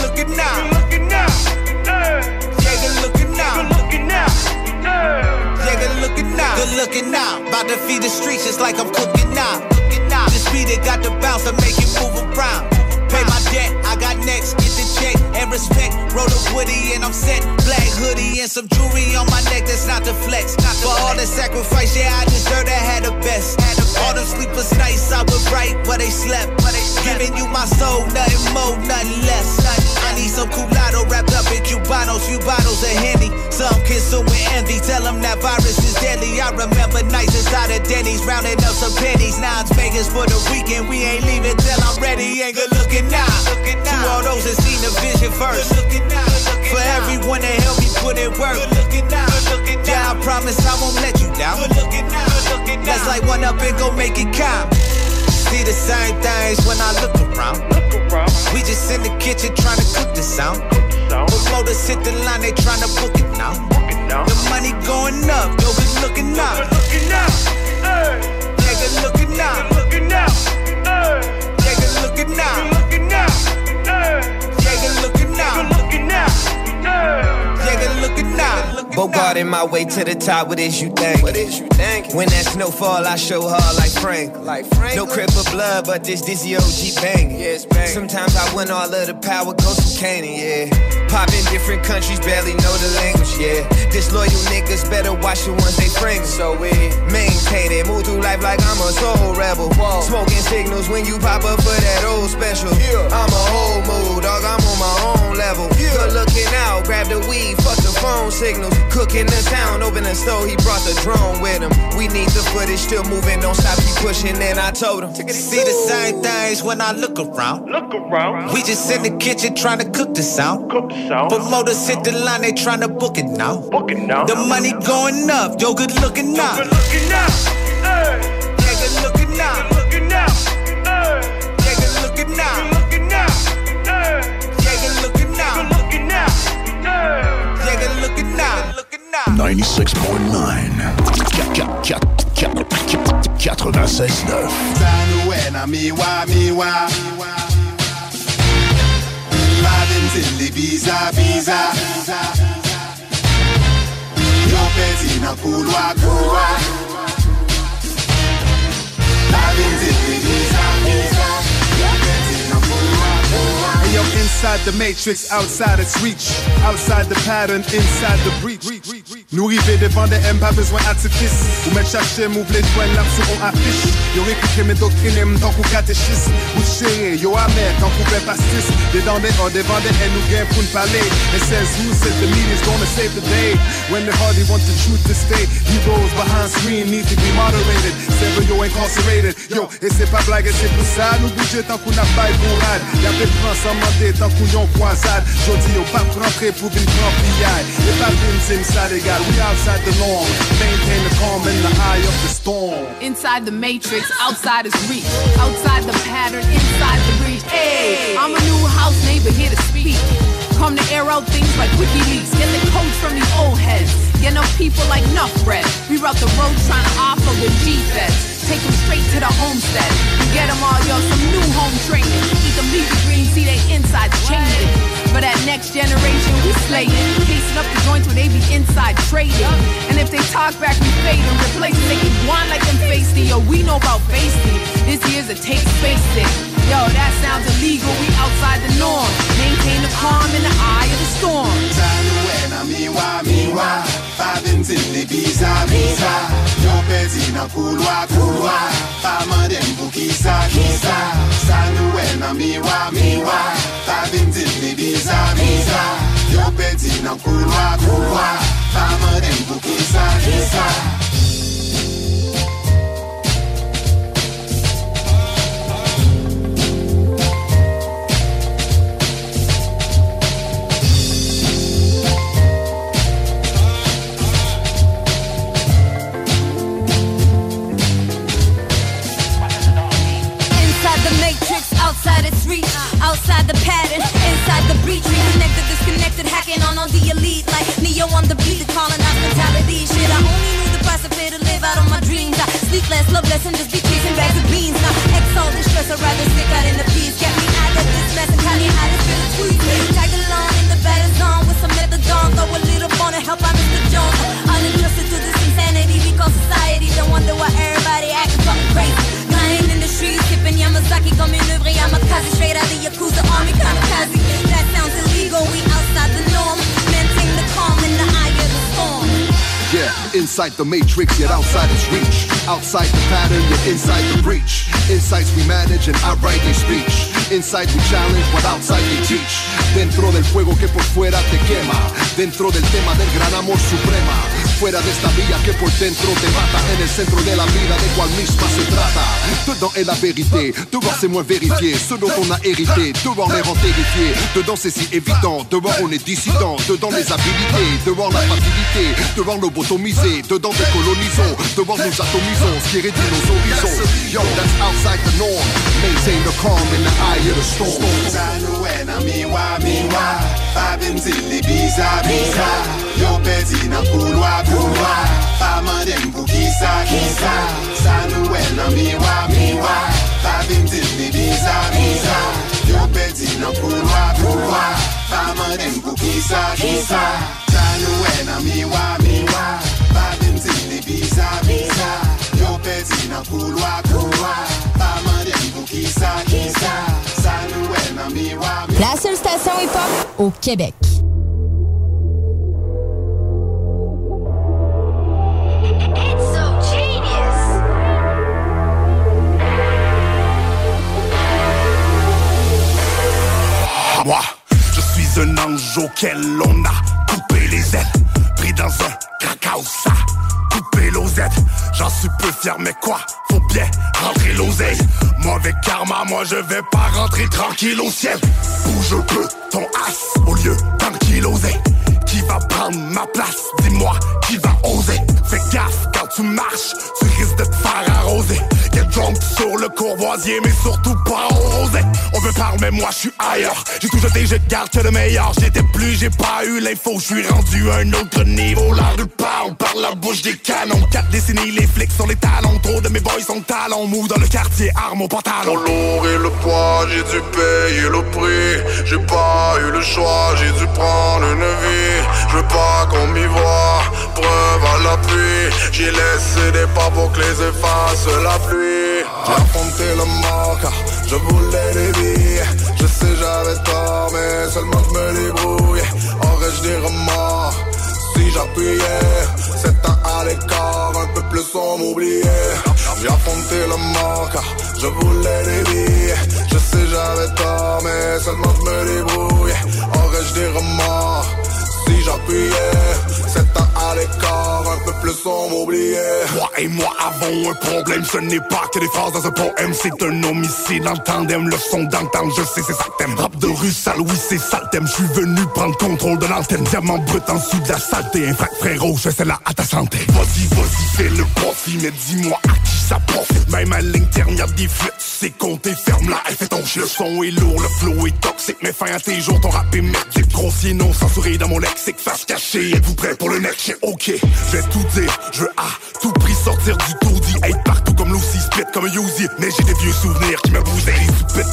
S42: looking now. Good looking now. About to feed the streets just like I'm cooking now. Now. The speed it got the bounce to make it move around. Pay my debt, I got next, get the check and respect. Roll the woody and I'm set. Black hoodie and some jewelry on my neck, that's not the flex. Not For all the sacrifice, yeah, I deserve to have the best. Had the all them sleepless nights, I was right, but they slept. Giving you my soul, nothing more, nothing less. I need some culado wrapped up in cubanos, few bottles of Henny. Some consume with envy, tell them that virus is deadly. I remember nights inside of Denny's, rounding up some pennies. Now it's Vegas for the weekend, we ain't leaving till I'm ready. Ain't good looking now. To all those that seen the vision first. For everyone that helped me put in work. Yeah, I promise I won't let you down. Let's light one up and go make it count. See the same things when I look around. We just in the kitchen trying to cook the sound. Promoters hit the line, they trying to book it now. The money going up, yo, we looking up. Yeah, good looking up. Yeah, good looking up. Yeah, good looking up. Yeah, looking up.
S43: Bogart in my way to the top, what is you think? What is you think? When that snowfall, I show her like Frank. Like Frank. No crib of blood, but this Dizzy OG bang. Yes, bang. Sometimes I win all of the power, goes to Canaan, yeah. Pop in different countries, barely know the language, yeah. Disloyal niggas better watch the ones they bring. So we maintain it, move through life like I'm a soul rebel. Smoking signals when you pop up for that old special. Yeah. I'm a whole mood, dog, I'm on my own level. Good looking out, grab the weed, fuck the phone
S44: phone signals. Cooking the town, open the store, he brought the drone with him. We need the footage, still moving, don't stop, keep pushing. And I told him,
S42: See the same things when I look around. Look around. We just in the kitchen trying to cook the sound. Cook the sound. Promoters hit the line, they trying to book it now. Book it now. The money going up, yo, good looking now. Good looking now. Hey. Yeah, good looking now. Good looking now. Now. Good looking now.
S45: 96.9
S42: Zanuena miwa miwa Valentin biza biza Yopezi na kulwa kulwa Valentin biza biza
S46: yo, inside the matrix, outside its reach. Outside the pattern, inside the breach. Nous river devant des M, pas besoin d'artifice. Ou mettre chercher, m'ouvre les joints, là, sur on affiche. Yo, répliquer mes doctrines, tant qu'on catéchisme. Ou chérie, yo, amer, tant qu'on fait pastis. Des dents des hors, devant des haines, ou gain pour ne parler. It says, who said the media's gonna save the day? When the hardy want the truth to stay. Heroes behind screen need to be moderated. Seven, yo, incarcerated. Yo, et c'est pas blague, et c'est pour ça, nous bouger tant qu'on a pas pour rad. Y'a des France Jodi, yo, pillage. Et pas d'une inside, égal, we outside the norm. Maintain the calm in the eye of the storm.
S47: Inside the matrix, outside is reach. Outside the pattern, inside the breach. Hey, I'm a new house neighbor here to speak. Come to air out things like WikiLeaks. Get the codes from these old heads. Get no people like Nuff Bread. Reroute the road trying to offer with G-Feds. Take them straight to the homestead. And get them all, yo, some new home training. Eat them leafy greens, see they insides changing. For that next generation, we slaying. Casing up the joints where they be inside trading. And if they talk back, we fade and replace it. They can whine like them feisty. Yo, we know about feisty. This year's a take space it. Yo, that sounds illegal. We outside the norm. Maintain the calm in the eye of the storm.
S42: Na kulwa kulwa Fama Yopezi na kulwa kulwa Fama dem bukisa kisa
S28: Inside the matrix, outside. Outside the pattern, inside the breach. Reconnected, disconnected, hacking on on the elite. Like Neo on the beat, the colonized mentality. Shit, I only knew the price of it to live out on my dreams. I sleep less, love less, and just be chasing bags of beans. Now, all this stress, I'd rather stick out in the peace. Get me out of this mess and Kanye out of the tweet. Tag along in the battle zone with some methadone. Throw a little bone to help out Mr. Jones. Unadjusted to this insanity, call society. Don't wonder why everybody acting fucking crazy. In the streets, sipping Yamazaki, coming over Yamakaze, straight out of Yakuza army kamikaze. That sounds illegal, we outside the norm. Maintain the calm in the eye of the storm.
S27: Yeah, inside the matrix, yet outside its reach. Outside the pattern, yet inside the breach. Insights we manage and outright they speech. Inside we challenge, what outside they teach. Dentro del fuego que por fuera te quema. Dentro del tema del gran amor suprema. Fuera de esta vía que por dentro te mata. En el centro de la vida de cual misma se trata. Dedans est la vérité, dehors c'est moins vérifié. Ce dont on a hérité, dehors les rend terrifiés. Dedans c'est si évident, dehors on est dissident. Dedans les habilités, dehors la facilité. Dehors lobotomisé, dedans décolonisons. Dehors nous atomisons, ce qui réduit nos horizons. Yo, that's outside the norm. Maintain the calm in the eye of the storm.
S42: nan miwa miwa Fabim zil li biza biza. Yo pedi nan koulwa koulwa Faman dem pou kisa kisa. Sanwe nan miwa miwa Fabim zil li biza biza. Yo pedi nan koulwa koulwa Faman dem pou kisa kisa. Sanwe nan miwa miwa Fabim zil li biza biza. Yo pedi nan koulwa koulwa
S28: La seule station hip-hop au Québec.
S42: Moi, je suis un ange auquel on a coupé les ailes.
S48: dans un house, ça J'en suis peu fier, mais quoi? Faut bien rentrer l'oseille. Mauvais karma, moi je vais pas rentrer tranquille au ciel. Bouge un peu ton as au lieu d'enquiloser. Qui va prendre ma place? Dis-moi, qui va oser? Fais gaffe quand tu marches, tu risques de te faire arroser. Get drunk sur le courvoisier, mais surtout pas au rosé. On veut parler, mais moi je suis ailleurs. J'ai tout jeté, je garde que le meilleur. J'étais plus, j'ai pas eu l'info. Je suis rendu à un autre niveau. La rue parle par la bouche des canons. Quatre décennies, les flics sur les talons. Trop de mes boys sont talons. Mou dans le quartier, arme au pantalon.
S49: Trop lourd et le poids, j'ai dû payer le prix. J'ai pas eu le choix, j'ai dû prendre une vie. Je veux pas qu'on m'y voit, preuve à l'appui. J'ai laissé des pas pour que les efface la pluie. J'ai affronté le mort car je voulais des vies. Je sais j'avais tort, mais seulement je me débrouille. Aurais-je des remords si j'appuyais? Sept ans à l'écart, un peu plus on m'oubliait J'ai affronté le mort car je voulais des vies Je sais j'avais tort, mais seulement je me débrouille Aurais-je des remords j'appuyais ans à l'écart, un peu on m'oubliait
S48: Toi et moi avons un problème, ce n'est pas que des phrases dans un poème, c'est un homicide en tandem, le son d'entendre, je sais c'est ça t'aimes. Rap de rue, sale, oui c'est ça thème, je suis venu prendre contrôle de l'antenne, diamant brut en dessous de la saleté, un frère frérot, je sais là à ta santé. Vas-y, vas-y, fais le profit, mais dis-moi à qui ça profite. Même à l'intérieur des flûtes, c'est compter, ferme la, fais ton chien. Le son est lourd, le flow est toxique, mais fin à tes jours, ton rap est merdique, grossier, non censuré dans mon lexique, face cachée, êtes-vous prêts pour le next? Ok, je tout dire, je veux à tout prix sortir du taudis, être partout comme Lucy, split comme Uzi. Mais j'ai des vieux souvenirs qui me bousillent.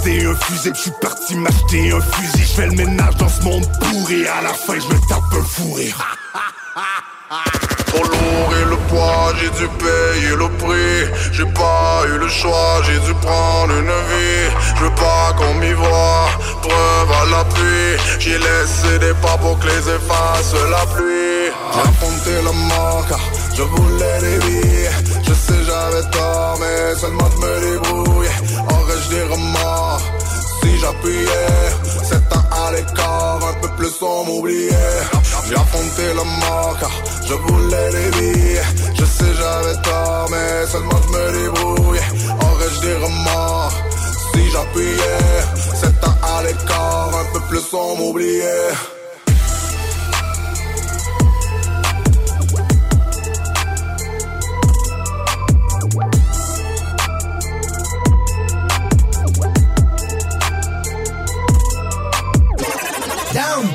S48: J'ai un fusil, je suis parti m'acheter un fusil. Je fais le ménage dans ce monde pourri, à la fin je tape un fou rire.
S49: Trop lourd et le poids, j'ai dû payer le prix. J'ai pas eu le choix, j'ai dû prendre une vie. Je veux pas qu'on m'y voit, preuve à l'appui. J'ai laissé des pas pour que les efface la pluie. J'ai le car je voulais des vies. Je sais j'avais tort, mais seulement je me débrouille. Aurais-je des remords? Si j'appuyais. Sept ans à l'écart, un peu plus on m'oubliait. J'ai affronté le mort je voulais des vies Je sais j'avais tort mais seulement je me débrouille. Aurais-je des remords si j'appuyais? Sept ans à l'écart, un peu plus on m'oubliait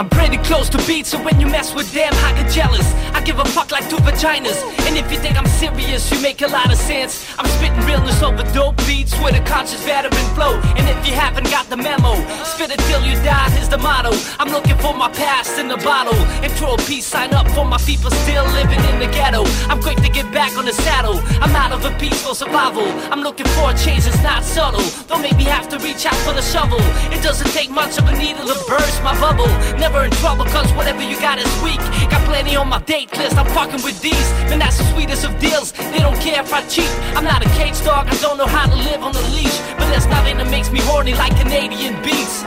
S2: I'm pretty close to beat, so when you mess with them, I get jealous. I give a fuck like two vaginas. And if you think I'm serious, you make a lot of sense. I'm spitting realness over dope beats with a conscious veteran flow. And if you haven't got the memo, spit it till you die is the motto. I'm looking for my past in the bottle. Throw a peace sign up for my people still living in the ghetto. I'm quick to get back on the saddle. I'm out of a peaceful survival. I'm looking for a change that's not subtle. Don't make me have to reach out for the shovel. It doesn't take much of a needle to burst my bubble. Never in trouble, cause whatever you got is weak. Got plenty on my date list, I'm fucking with these. Man, that's the sweetest of deals. They don't care if I cheat. I'm not a cage dog, I don't know how to live on the leash. But there's nothing that makes me horny like Canadian beats.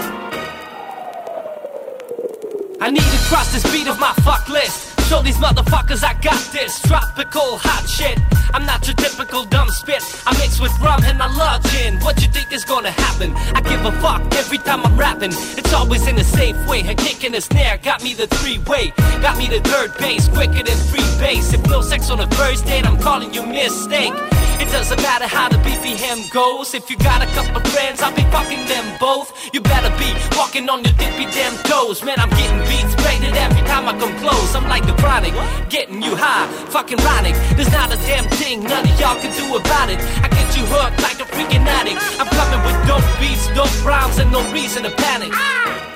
S2: I need to cross this beat of my fuck list. Show these motherfuckers I got this tropical hot shit. I'm not your typical dumb spit. I mix with rum and I love gin. What you think is gonna happen? I give a fuck every time I'm rapping. It's always in a safe way. A kick and a snare got me the three way. Got me the third base quicker than free base. If no sex on the first date, I'm calling you mistake. It doesn't matter how the BPM goes. If you got a couple friends, I'll be fucking them both. You better be walking on your dippy damn toes. Man, I'm getting beats braided every time I come close. I'm like the chronic, getting you high, fucking ronic. There's not a damn thing none of y'all can do about it. I get you hooked like a freaking addict. I'm coming with dope beats, dope rhymes, and no reason to panic. Yeah.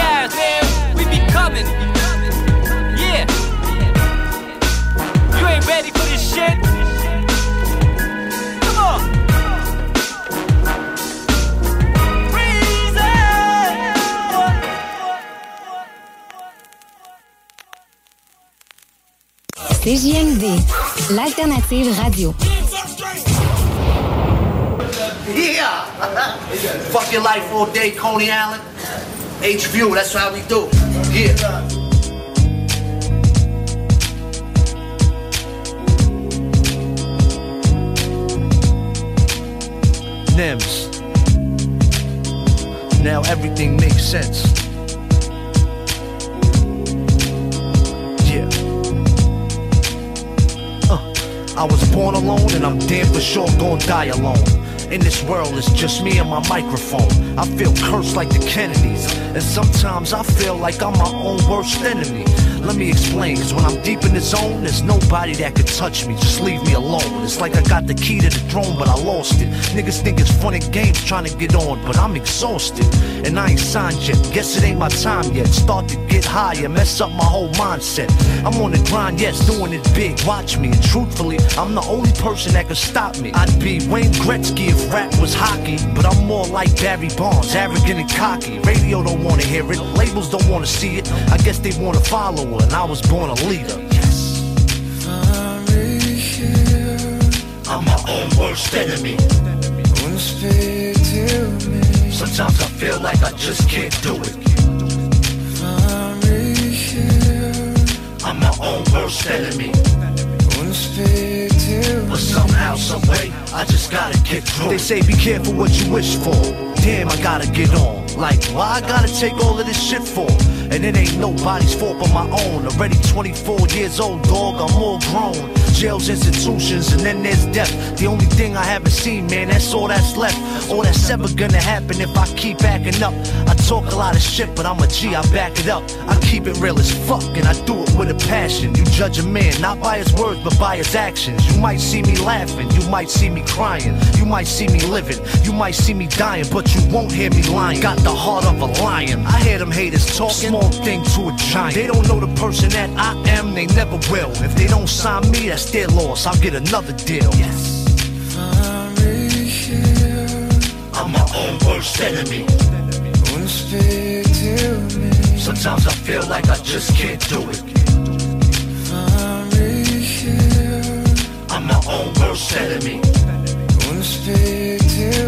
S2: Guys, man, we be coming. Yeah. You ain't ready for this shit? Come on.
S50: CJMD, l'alternative radio.
S51: Yeah! Fuck your life all day, Coney Island. HView, that's how we do. Yeah.
S30: Nims. Now everything makes sense. Yeah. Uh, I was born alone and I'm damn for sure gonna die alone. In this world, it's just me and my microphone. I feel cursed like the Kennedys, and sometimes I feel like I'm my own worst enemy. Let me explain, cause when I'm deep in the zone, there's nobody that could touch me. Just leave me alone. It's like I got the key to the throne, but I lost it. Niggas think it's fun games trying to get on, but I'm exhausted. And I ain't signed yet. Guess it ain't my time yet. Start to get higher, mess up my whole mindset. I'm on the grind, yes, doing it big. Watch me, and truthfully, I'm the only person that could stop me. I'd be Wayne Gretzky if rap was hockey, but I'm more like Barry Bonds, arrogant and cocky. Radio don't wanna hear it, labels don't wanna see it. I guess they wanna follow her, and I was born a leader. Yes. I'm my own worst enemy. Sometimes I feel like I just can't do it. I'm my own worst enemy. But somehow, someway, I just gotta get through. They say be careful what you wish for. Damn, I gotta get on. Like, why I gotta take all of this shit for? And it ain't nobody's fault but my own. Already 24 years old, dog, I'm all grown. Jails, institutions, and then there's death. The only thing I haven't seen, man, that's all that's left. All that's ever gonna happen if I keep acting up. I talk a lot of shit, but I'm a G, I back it up. I keep it real as fuck, and I do it with a passion. You judge a man, not by his words, but by his actions. You might see me laughing, you might see me crying, you might see me living, you might see me dying, but you won't hear me lying. Got the heart of a lion. I hear them haters talking, small thing to a giant. They don't know the person that I am, they never will. If they don't sign me, that's their loss. I'll get another deal. Yes. I'm my own worst enemy. Sometimes I feel like I just can't do it. I'm my own worst enemy.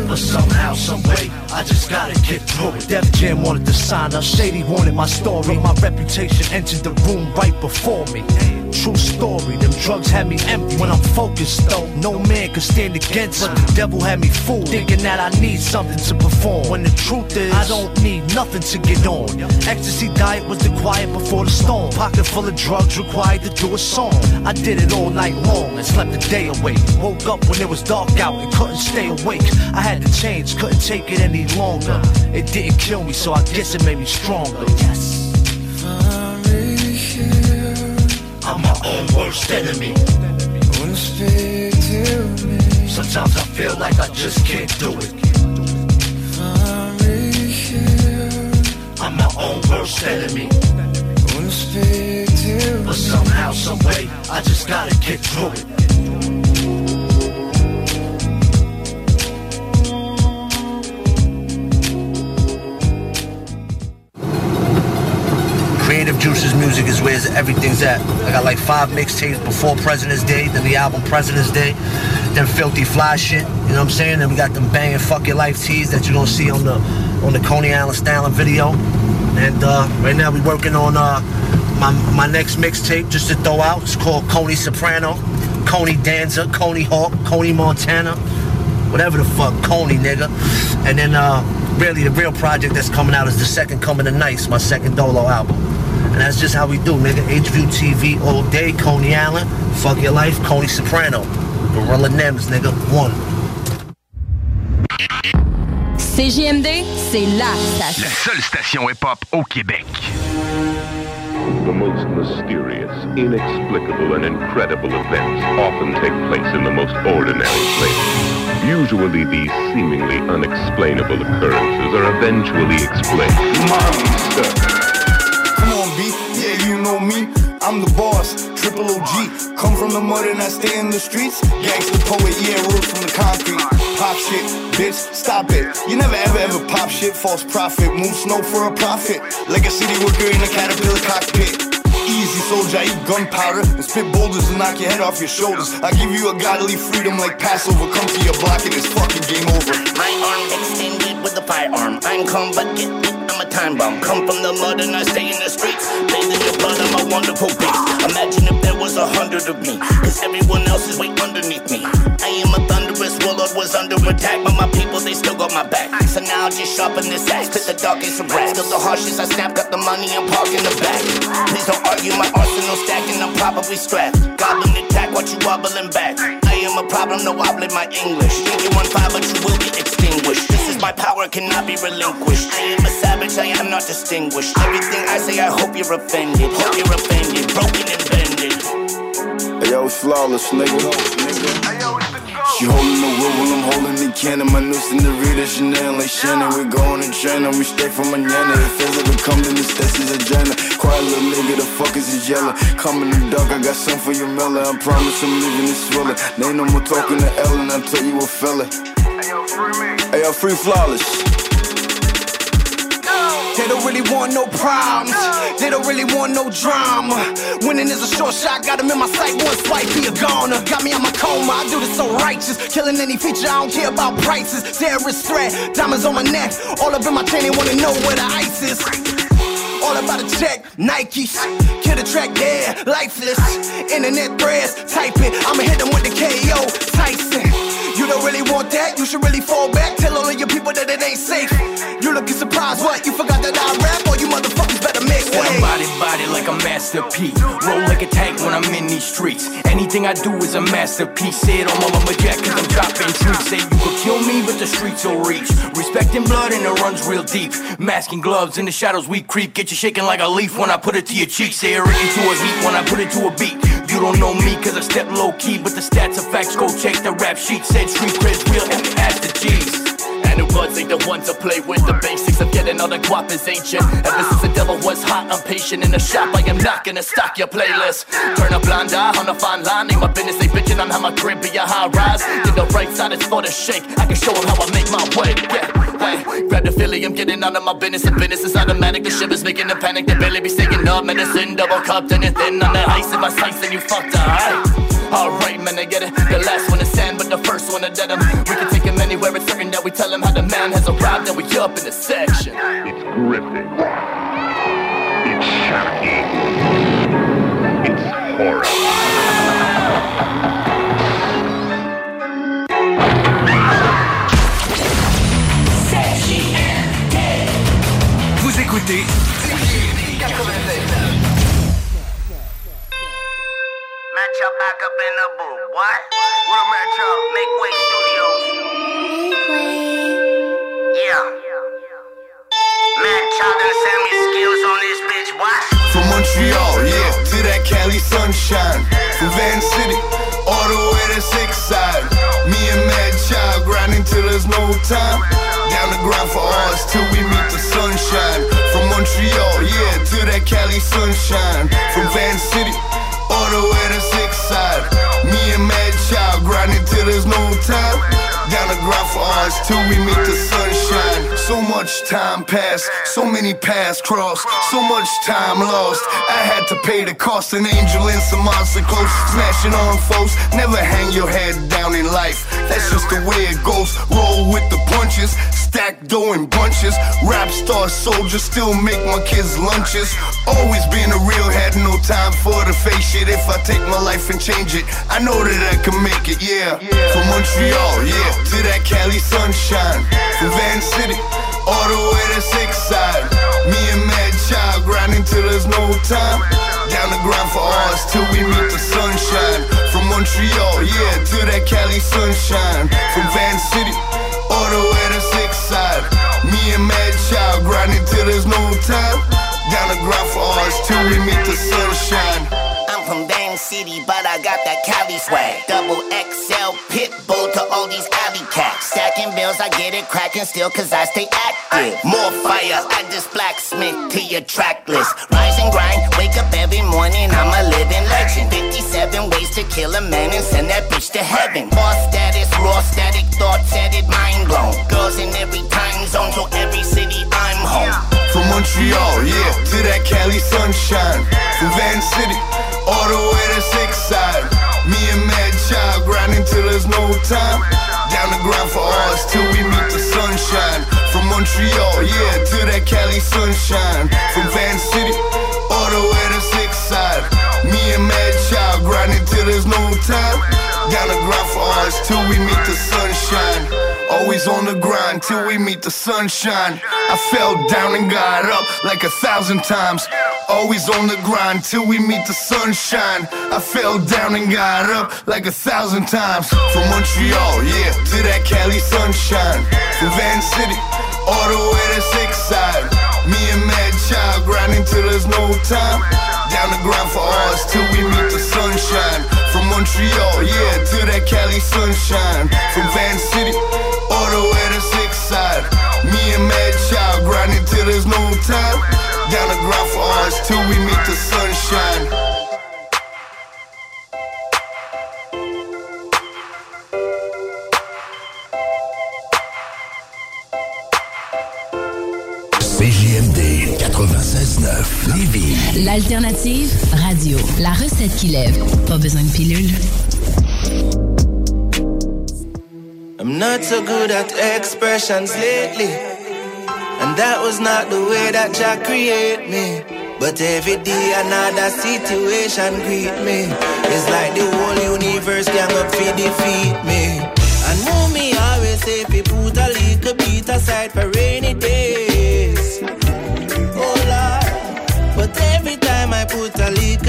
S30: But somehow, someway, I just gotta get through it. Def Jam wanted to sign up, Shady wanted my story. My reputation entered the room right before me. True story, them drugs had me empty. When I'm focused though, no man could stand against But the devil had me fooled, thinking that I need something to perform. When the truth is, I don't need nothing to get on. Ecstasy diet was the quiet before the storm. Pocket full of drugs required to do a song. I did it all night long and slept the day away. Woke up when it was dark out and couldn't stay awake. I had to change, couldn't take it any longer. It didn't kill me, so I guess it made me stronger. Yes. I'm my own worst enemy. Sometimes I feel like I just can't do it. I'm my own worst enemy. But somehow, someway, I just gotta get through it. Juices Music is where everything's at. I got like five mixtapes before President's Day, then the album President's Day, then Filthy Fly shit, you know what I'm saying? Then we got them banging Fuck Your Life tees that you're gonna see on the on the Coney Island Styling video. And uh, right now we're working on uh, my, my next mixtape just to throw out. It's called Coney Soprano, Coney Danza, Coney Hawk, Coney Montana, whatever the fuck, Coney nigga. And then uh, really the real project that's coming out is the second coming of Nice, my second Dolo album. And that's just how we do, nigga. HView TV all day, Coney Island, fuck your life, Coney Soprano. Gorilla Nems, nigga, one.
S50: CJMD, c'est la station.
S20: La seule station hip-hop au Québec.
S52: The most mysterious, inexplicable, and incredible events often take place in the most ordinary places. Usually, these seemingly unexplainable occurrences are eventually explained. Monster!
S27: Know me. I'm the boss, triple OG. Come from the mud and I stay in the streets. Gangsta poet, yeah, roots from the concrete. Pop shit, bitch, stop it. You never ever ever pop shit, false prophet. Move snow for a profit. Like a city worker in a caterpillar cockpit. Easy. Soldier, I eat gunpowder and spit boulders and knock your head off your shoulders. I give you a godly freedom like Passover. Come to your block and it's fucking game over.
S53: My arm extended with a firearm. I'm calm but get. I'm a time bomb. Come from the mud and I stay in the streets. I'm a wonderful beast. Imagine if there was a hundred of me. Cause everyone else is way underneath me. I am a thunderous warlord, was under attack. But my people, they still got my back. So now I'll just sharpen this axe. The darkest of rats. Still the harshest, I snap, got the money and park in the back. Please don't argue, my arsenal stacking, I'm probably strapped. Goblin attack, watch you wobbling back. I am a problem, no wobbling my English. Think you on fire, but you will be extinguished. This is my power, cannot be relinquished. I am a savage, I am not distinguished. Everything I say, I hope you're offended. Hope you're offended, broken and bended.
S27: Hey, yo, it's flawless, nigga. She holding the wood while I'm holding the cannon. My noose in the Rita Chanel like Shannon. We going and training, we straight from manana. It feels like we come to this, this is a agenda. Quiet little nigga, the fuck is he yelling? Come in the dark, I got something for your Miller. I promise I'm leaving this thriller. They ain't no more talking to Ellen, I'll tell you a fella. Hey, yo, free flawless.
S37: They don't really want no problems. They don't really want no drama. Winning is a short shot, got him in my sight. One swipe, he a goner. Got me on my coma, I do this so righteous. Killing any feature, I don't care about prices. Terrorist threat, diamonds on my neck. All up in my chain, they wanna know where the ice is. All about a check, Nikes. Kill the track, yeah, lifeless. Internet threads, type it. I'ma hit them with the KO, Tyson. You don't really want that, you should really fall back. Tell all of your people that it ain't safe. You looking surprised, what? You forgot that I rap, or you motherfuckers better make way.
S54: a body, body like a masterpiece. Roll like a tank when I'm in these streets. Anything I do is a masterpiece. Say it on my mama jack, cause I'm dropping trees. Say you could kill me, but the streets will reach. Respecting blood and it runs real deep. Masking gloves in the shadows we creep. Get you shaking like a leaf when I put it to your cheek. Say it into a heat when I put it to a beat. Don't know me cause I step low key, but the stats are facts. Go check the rap sheet. Said street creds real and ask the G's.
S55: And the buds ain't the ones to play with. The basics of getting all the guap is ancient. Ever since the devil was hot, I'm patient in the shop. I am not gonna stock your playlist. Turn a blind eye on a fine line. Ain't my business, they bitching on how my crib be a high rise. Get the right side, it's for the shake. I can show 'em how I make my way. Yeah. Hey, grab the Philly, I'm getting out of my business. The business is automatic. The shivers making them panic. They barely be staying up. Medicine double cupped and it thin on the ice in my sights, and you fucked alright. Alright, man, I get it. The last one is sand, but the first one is dead. him. We can take him anywhere. It's certain that we tell him how the man has arrived, and we up in the section.
S52: It's gripping. It's shocking. It's horror.
S54: Vous écoutez
S53: Match up back up in the booth. What? What a match up? Make way studios. Yeah. Mad child done send me skills on this bitch. What?
S27: From Montreal, yeah, to that Cali sunshine. From Van City, all the way to Six Side. Me and Mad Child grinding till there's no time. Down the ground for ours till we meet the sunshine. From Montreal, yeah, to that Cali sunshine. From Van City, all the way to Six Side. Me and Mad Child grinding till there's no time. Down the ground for ours till we meet the sunshine. So much time passed, so many paths crossed, so much time lost. I had to pay the cost. An angel and some monster close, smashing on foes. Never hang your head down in life. That's just the way it goes. Roll with the punches, stack dough in bunches. Rap star soldier, still make my kids lunches. Always been a real, had no time for the fake shit. If I take my life and change it, I know that I can make it, yeah. From Montreal, yeah, to that Cali sunshine. From Van City, all the way to Six Side. Me and Mad Child grinding till there's no time. Down the ground for ours till we meet the sunshine. From Montreal, yeah, to that Cali sunshine. From Van City, all the way to Six Side. Me and Mad Child grinding till there's no time. Down the ground for ours till we meet the sunshine.
S53: From Van City, but I got that Cali swag. Double XL pit bull to all these alley cats. Stacking bills, I get it cracking still, cause I stay active. More fire, I just blacksmith to your track list. Rise and grind, wake up every morning, I'm a living legend. 57 ways to kill a man and send that bitch to heaven. More status, raw static, thoughts added, mind blown. Girls in every time zone, so every city I'm home.
S27: From Montreal, yeah, to that Cali sunshine. From Van City, all the way to Six Side. Me and Mad Child grinding till there's no time. Down the ground for us till we meet the sunshine. From Montreal, yeah, to that Cali sunshine. From Van City, all the way to Six Side. Me and Mad Child grinding till there's no time. The grind for us till we meet the sunshine. Always on the grind till we meet the sunshine. I fell down and got up like a thousand times. Always on the grind till we meet the sunshine. I fell down and got up like a thousand times. From Montreal, yeah, to that Cali sunshine. From Van City, all the way to Six Side. Me and Child grinding till there's no time. Down the ground for us till we meet the sunshine. From Montreal, yeah, to that Cali sunshine. From Van City, all the way to Six Side. Me and Mad Child grinding till there's no time. Down the ground for us till we meet the sunshine.
S16: 96.9 Lévis.
S56: L'alternative radio. La recette qui lève. Pas besoin de pilule.
S37: I'm not so good at expressions lately. And that was not the way that Jah create me. But every day another situation greet me. It's like the whole universe gang up to defeat me. And move me always say if you put a little bit aside for rainy days.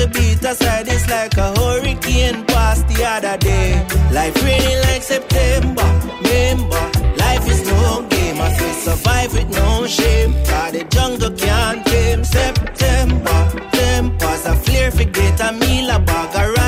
S37: A little bit aside, it's like a hurricane past the other day. Life raining like September, remember. Life is no game, I feel survive with no shame. Cause the jungle can't tame September. Tempers a flare, forget a meal, a bag of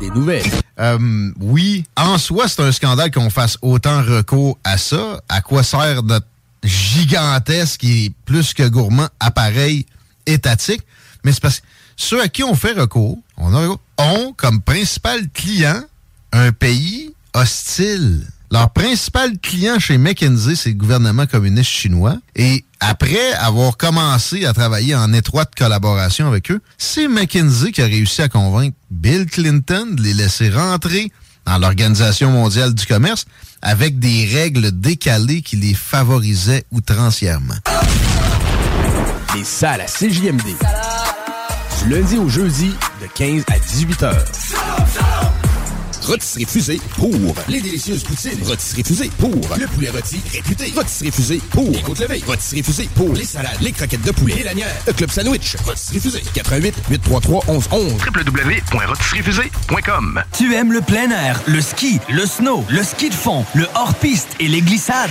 S57: des nouvelles. euh, oui, en soi, c'est un scandale qu'on fasse autant recours à ça. À quoi sert notre gigantesque et plus que gourmand appareil étatique? Mais c'est parce que ceux à qui on fait recours, ont comme principal client un pays hostile. Leur principal client chez McKinsey, c'est le gouvernement communiste chinois. Et après avoir commencé à travailler en étroite collaboration avec eux, c'est McKinsey qui a réussi à convaincre Bill Clinton de les laisser rentrer dans l'Organisation mondiale du commerce avec des règles décalées qui les favorisaient outrancièrement.
S5: Les salles à CJMD. Du lundi au jeudi, de 15 à 18 heures. Rôtisserie Fusée pour les délicieuses poutines. Rôtisserie Fusée pour le poulet rôti réputé. Rôtisserie Fusée pour les côtes levées. Rôtisserie Fusée pour les salades, les croquettes de poulet et lanières. Le club sandwich. Rôtisserie Fusée 88 833 1111
S16: www.rôtisseriefusée.com
S4: Tu aimes le plein air, le ski, le snow, le ski de fond, le hors-piste et les glissades?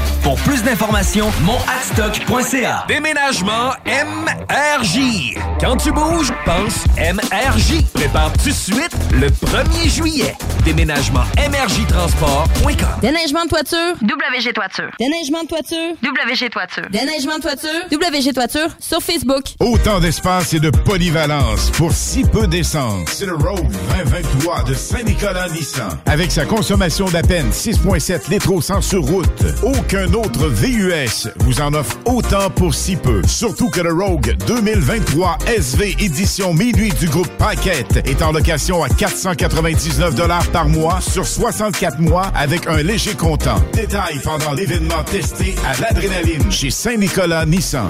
S4: Pour plus d'informations, monadstock.ca.
S58: Déménagement MRJ. Quand tu bouges, pense MRJ. Prépare tout de suite le 1er juillet. Déménagement MRJ Transport.com.
S28: Déneigement de toiture, WG Toiture. Déneigement de toiture, WG Toiture. Déneigement de toiture, WG Toiture sur Facebook.
S59: Autant d'espace et de polyvalence pour si peu d'essence. C'est le Rogue 2023 de Saint-Nicolas Nissan. Avec sa consommation d'à peine 6,7 litres au 100 sur route. Aucun autre VUS vous en offre autant pour si peu. Surtout que le Rogue 2023 SV édition minuit du groupe Paquette est en location à 499 par mois sur 64 mois avec un léger comptant. Détail pendant l'événement testé à l'adrénaline chez Saint-Nicolas Nissan.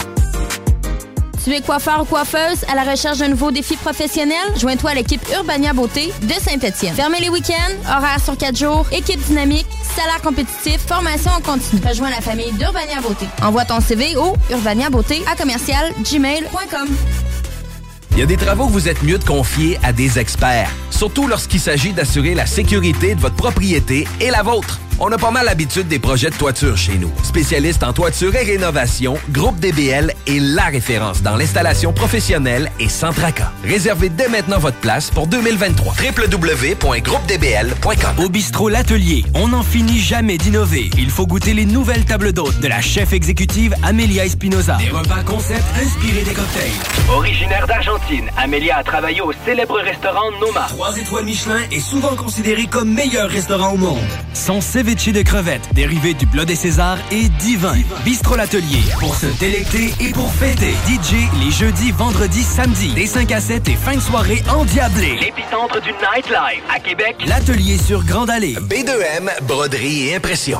S28: Tu es coiffeur ou coiffeuse à la recherche d'un nouveau défi professionnel? Joins-toi à l'équipe Urbania Beauté de Saint-Etienne. Fermez les week-ends, horaires sur 4 jours, équipe dynamique, salaire compétitif, formation en continu. Rejoins la famille d'Urbania Beauté. Envoie ton CV au urbaniabeauté à commercial gmail.com.
S5: Il y a des travaux que vous êtes mieux de confier à des experts, surtout lorsqu'il s'agit d'assurer la sécurité de votre propriété et la vôtre. On a pas mal l'habitude des projets de toiture chez nous. Spécialiste en toiture et rénovation, Groupe DBL est la référence dans l'installation professionnelle et sans tracas. Réservez dès maintenant votre place pour 2023. www.groupedbl.com
S4: Au bistrot L'Atelier, on n'en finit jamais d'innover. Il faut goûter les nouvelles tables d'hôtes de la chef exécutive Amelia Espinoza. Des repas concept inspirés des cocktails. Originaire d'Argentine, Amelia a travaillé au célèbre restaurant Noma. Trois étoiles Michelin est souvent considéré comme meilleur restaurant au monde. Son ceviche de crevettes dérivé du bleu des Césars est divin. Bistro L'Atelier pour se délecter et pour fêter. DJ les jeudis, vendredis, samedis. Des 5 à 7 et fin de soirée endiablée. L'épicentre du nightlife à Québec. L'Atelier sur Grande Allée.
S5: B2M, broderie et impression.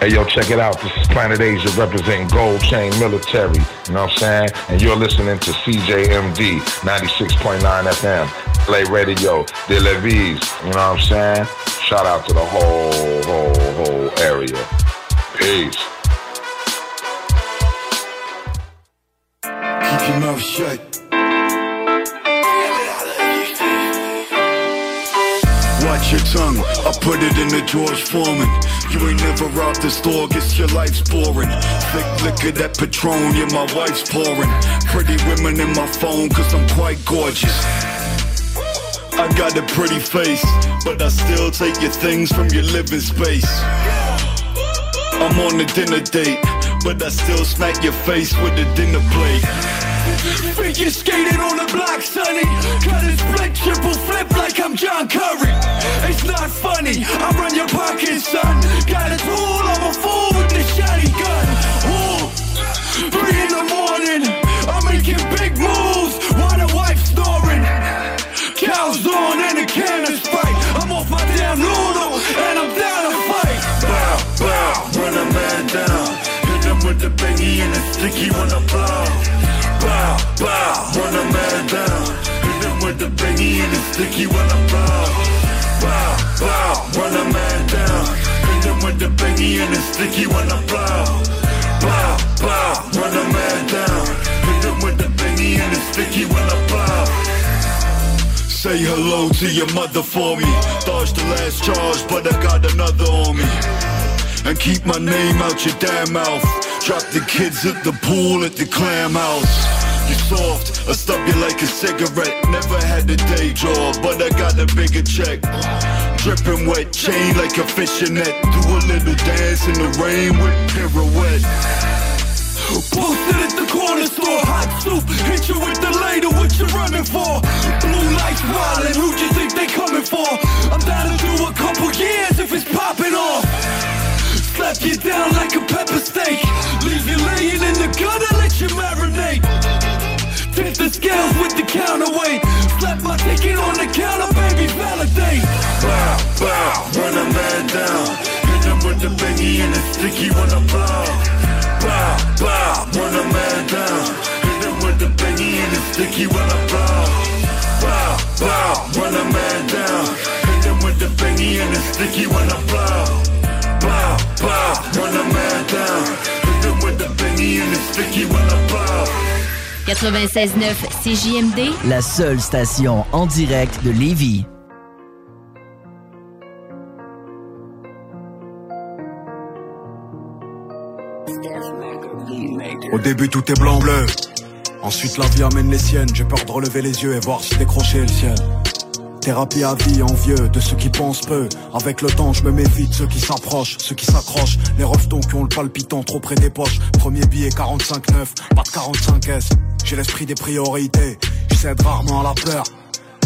S60: Hey, yo, check it out. This is Planet Asia representing Gold Chain Military. You know what I'm saying? And you're listening to CJMD 96.9 FM. Play Radio, De Levis. You know what I'm saying? Shout out to the whole, whole, whole area. Peace.
S3: Keep your mouth shut. Watch your tongue, I put it in the George Foreman. You ain't never robbed the store, guess your life's boring. Thick liquor, that Patron, yeah, my wife's pouring. Pretty women in my phone, cause I'm quite gorgeous. I got a pretty face, but I still take your things from your living space. I'm on a dinner date, but I still smack your face with a dinner plate. Figure skating on the block, sonny. Cut and split, triple flip like I'm John Curry. It's not funny, I run your pocket, son. Got a tool, I'm a fool with the shotgun. Ooh, three in the morning, I'm making big moves while the wife snoring.
S60: Cows on and a can of spike. I'm off my damn noodle and I'm down to fight. Bow, bow, run a man down. Hit him with the bingy and the sticky on the floor. Bow, bow, run a man down. Hit him with the bangy and the sticky when I blow. Bow, bow, run a man down. Hit him with the bangy and the sticky when I blow. Bow, bow, run a man down. Hit him with the bangy and the sticky when I blow. Say hello to your mother for me. Dodge the last charge, but I got another on me. And keep my name out your damn mouth. Drop the kids at the pool at the clam house. You soft, I stub you like a cigarette. Never had a day job, but I got a bigger check. Dripping wet, chain like a fishing net. Do a little dance in the rain with pirouette. Posted at the corner store, hot soup. Hit you with the later, what you running for? Blue lights wildin', who you think they coming for? I'm down to do a couple years if it's popping off. Slap you down like a pepper steak. Leave you laying in the gutter, let you marinate. Tip the scales with the counterweight. Slap my ticket on the counter, baby, validate. Bow, bow, run a man down. Hit him with the bangy and the sticky when I blow. Bow, bow, run a man down. Hit him with the bangy and the sticky when I blow. Bow, bow, run a man down. Hit him with the bangy and the sticky when I blow. Bow, bow, run a man down. Hit him with the bangy and the sticky when I blow.
S50: 96.9 CJMD,
S61: La seule station en direct de Lévis.
S62: Au début tout est blanc bleu Ensuite la vie amène les siennes. J'ai peur de relever les yeux et voir si décrocher le ciel Thérapie à vie envieux de ceux qui pensent peu. Avec le temps je me méfie de ceux qui s'approchent Ceux qui s'accrochent. Les reftons qui ont le palpitant trop près des poches. Premier billet 45-9 Pas de 45S J'ai l'esprit des priorités Je rarement à la peur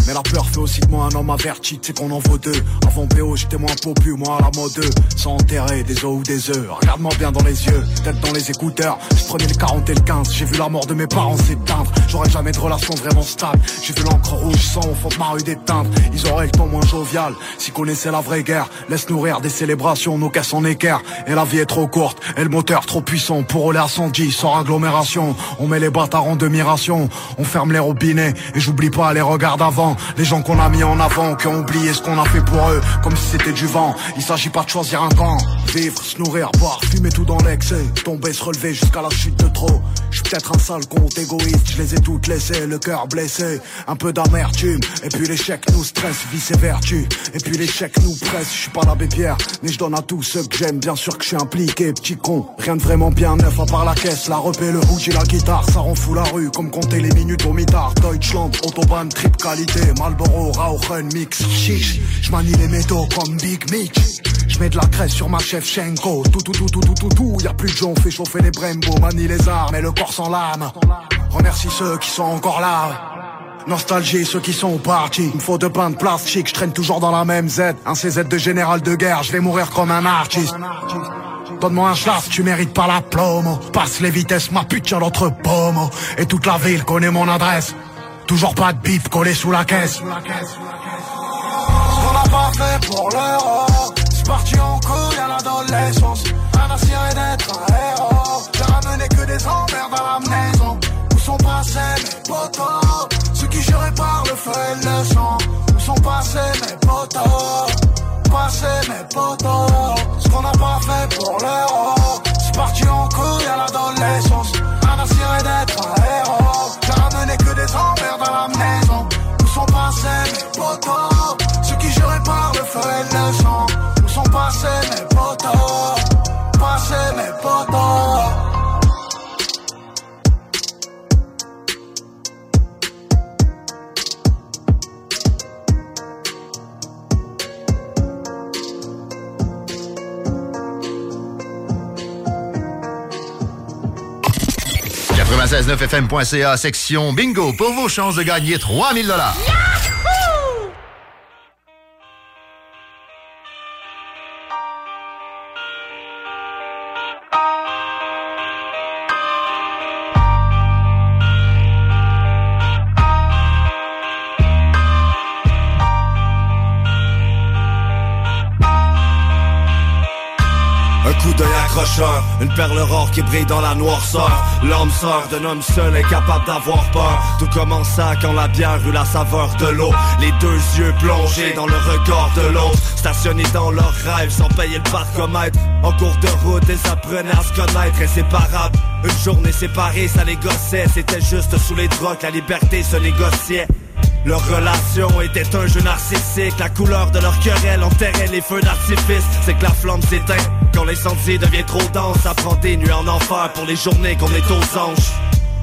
S62: mais la peur fait aussi de moi un homme averti, tu sais qu'on en vaut deux. Avant BO, j'étais moins popu, moi à la mode 2. Sans enterrer des os ou des œufs. Regarde-moi bien dans les yeux, tête dans les écouteurs. Je prenais le 40 et le 15. J'ai vu la mort de mes parents s'éteindre. J'aurais jamais de relation vraiment stable. J'ai vu l'encre rouge sans au de ma rue d'éteindre. Ils auraient le ton moins jovial. S'ils connaissaient la vraie guerre, laisse nourrir des célébrations, nos caisses en équerre. Et la vie est trop courte, et le moteur trop puissant pour rouler à 110 sans agglomération. On met les bâtards en demi-ration, on ferme les robinets, et j'oublie pas les regards d'avant. Les gens qu'on a mis en avant, qui ont oublié ce qu'on a fait pour eux, comme si c'était du vent. Il s'agit pas de choisir un camp. Vivre, se nourrir, boire, fumer tout dans l'excès. Tomber, se relever jusqu'à la chute de trop. Je suis peut-être un sale compte égoïste, je les ai toutes laissées, le cœur blessé. Un peu d'amertume, et puis l'échec nous stresse, vice et vertu. Et puis l'échec nous presse, je suis pas l'abbé Pierre, mais je donne à tous ceux que j'aime. Bien sûr que je suis impliqué, petit con. Rien de vraiment bien neuf à part la caisse, la repée, le rouge et la guitare. Ça rend fou la rue, comme compter les minutes au mitard. Deutschland, Autobahn, trip qualité, Marlboro, Rauchen, mix, chiche. Je manie les métaux comme Big Mitch. Je mets de la graisse sur ma chef Shenko. Tout, tout, tout, tout, tout, tout, tout. Y a plus de on fait chauffer les Brembo. Manie les armes et le corps sans lame. Remercie ceux qui sont encore là. Nostalgie, ceux qui sont partis. Il me faut deux pains de plastique, je traîne toujours dans la même Z. Un CZ de général de guerre, je vais mourir comme un artiste. Donne-moi un chat, tu mérites pas la plomo. Passe les vitesses, ma pute tient l'autre pomo. Et toute la ville connaît mon adresse. Toujours pas de bip collé sous la caisse. Ce qu'on n'a pas fait pour l'euro, c'est parti en couille à l'adolescence. Un assuré d'être un héros. J'ai ramené que des emmerdes à la maison. Où sont passés mes potos? Ceux qui juraient par le feu et le sang. Où sont passés mes potos? Passés mes potos? Ce qu'on n'a pas fait pour l'euro, c'est parti en couille à l'adolescence. Un assuré d'être un héros. J'ai ramené que des emmerdes à la maison. Où sont passés mes potos Ceux qui juraient par le feu et le sang. Où sont passés mes potos Passés mes potos.
S57: Fmca section bingo, pour vos chances de gagner 3000 dollars.
S63: Une perle rare qui brille dans la noirceur. L'homme sœur d'un homme seul incapable d'avoir peur. Tout commença quand la bière eut la saveur de l'eau. Les deux yeux plongés dans le regard de l'autre. Stationnés dans leurs rêves sans payer le parcomètre En cours de route ils apprenaient à se connaître Inséparables. Une journée séparée ça les gossait C'était juste sous les drogues la liberté se négociait leur relation était un jeu narcissique. La couleur de leur querelle enterrait les feux d'artifice. C'est que la flamme s'éteint Quand l'incendie devient trop dense. Ça prend des nuits en enfer pour les journées qu'on est aux anges.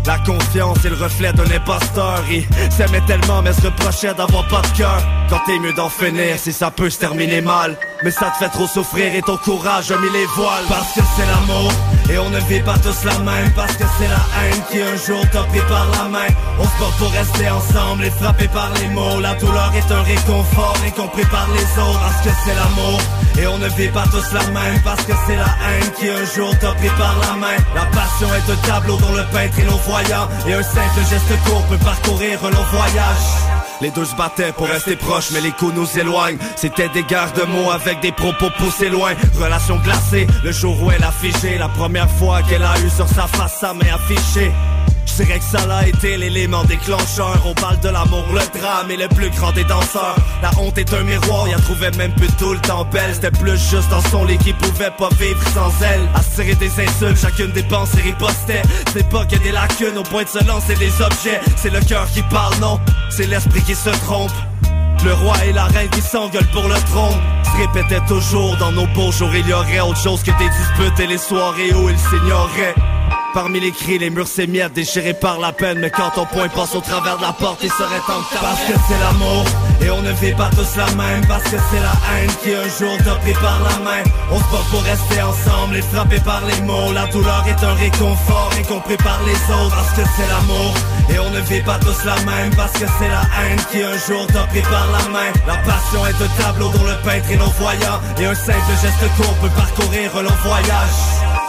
S63: La confiance est le reflet d'un imposteur. Il s'aimait tellement mais se reprochait d'avoir pas de cœur. Quand t'es mieux d'en finir si ça peut se terminer mal Mais ça te fait trop souffrir et ton courage a mis les voiles. Parce que c'est l'amour et on ne vit pas tous la même. Parce que c'est la haine qui un jour t'a pris par la main. On se porte pour rester ensemble et frapper par les mots. La douleur est un réconfort incompris par les autres. Parce que c'est l'amour et on ne vit pas tous la même. Parce que c'est la haine qui un jour t'a pris par la main. La passion est un tableau dont le peintre est nos et un simple geste court peut parcourir un long voyage les deux se battaient pour rester proches, mais les coups nous éloignent. C'était des gardes de mots avec des propos poussés loin. Relation glacée, le jour où elle a figé. La première fois qu'elle a eu sur sa face sa main affichée. Je dirais que ça l'a été l'élément déclencheur. On parle de l'amour, le drame et le plus grand des danseurs. La honte est un miroir, y a trouvé même plus tout le temps belle. C'était plus juste dans son lit qui pouvait pas vivre sans elle. À des insultes, chacune des pensées ripostait C'est pas que des lacunes au point de se lancer des objets. C'est le cœur qui parle, non, c'est l'esprit qui se trompe. Le roi et la reine qui s'engueulent pour le trône. Se répétait toujours dans nos beaux jours Il y aurait autre chose que des disputes et les soirées où ils s'ignoraient Parmi les cris, les murs s'émiettent, déchirés par la peine. Mais quand ton point passe au travers de la porte, il serait temps que Parce que c'est l'amour, et on ne vit pas tous la même. Parce que c'est la haine qui un jour t'a pris par la main. On se bat pour rester ensemble et frapper par les mots. La douleur est un réconfort, incompris par les autres. Parce que c'est l'amour, et on ne vit pas tous la même. Parce que c'est la haine qui un jour t'a pris par la main. La passion est un tableau dont le peintre est non-voyant. Et un simple geste court peut parcourir un long voyage.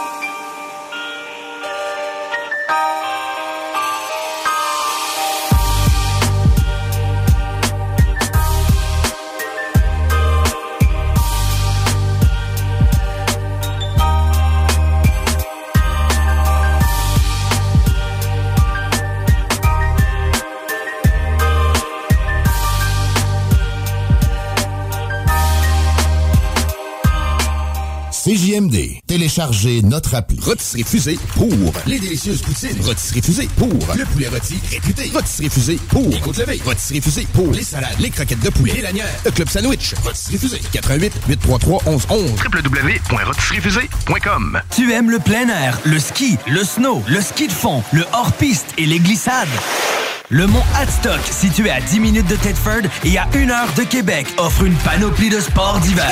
S16: CJMD. Téléchargez notre appli. Rotisserie Fusée pour les délicieuses poutines. Rotisserie Fusée pour le poulet rôti réputé. Rotisserie Fusée pour les côtes levées. Rotisserie Fusée pour les salades, les croquettes de poulet, les lanières, le club sandwich. Rotisserie Fusée. 88 833 1111
S4: www.rotisseriefusée.com Tu aimes le plein air, le ski, le snow, le ski de fond, le hors-piste et les glissades? Le mont Hadstock, situé à 10 minutes de Tedford et à 1 heure de Québec, offre une panoplie de sports d'hiver.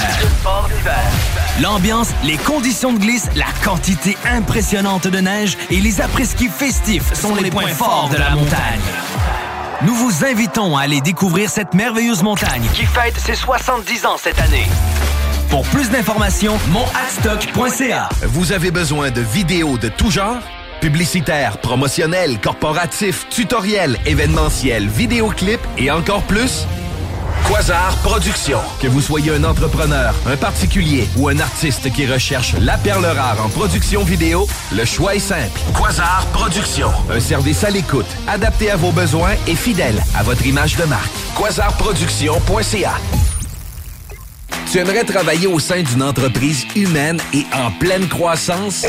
S4: L'ambiance, les conditions de glisse, la quantité impressionnante de neige et les après-ski festifs sont les points forts de la montagne. Nous vous invitons à aller découvrir cette merveilleuse montagne qui fête ses 70 ans cette année. Pour plus d'informations, monadstock.ca.
S5: Vous avez besoin de vidéos de tout genre? Publicitaires, promotionnels, corporatifs, tutoriels, événementiels, vidéoclips et encore plus? Quasar Productions. Que vous soyez un entrepreneur, un particulier ou un artiste qui recherche la perle rare en production vidéo, le choix est simple. Quasar Productions. Un service à l'écoute, adapté à vos besoins et fidèle à votre image de marque. Quasarproduction.ca tu aimerais travailler au sein d'une entreprise humaine et en pleine croissance?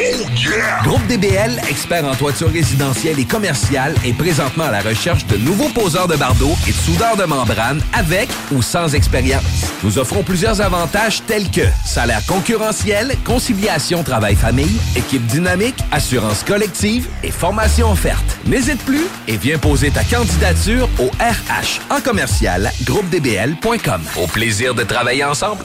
S5: Groupe DBL, expert en toiture résidentielle et commerciale, est présentement à la recherche de nouveaux poseurs de bardeaux et de soudeurs de membrane avec ou sans expérience. Nous offrons plusieurs avantages tels que salaire concurrentiel, conciliation travail-famille, équipe dynamique, assurance collective et formation offerte. N'hésite plus et viens poser ta candidature au RH en commercial groupedbl.com. Au plaisir de travailler ensemble.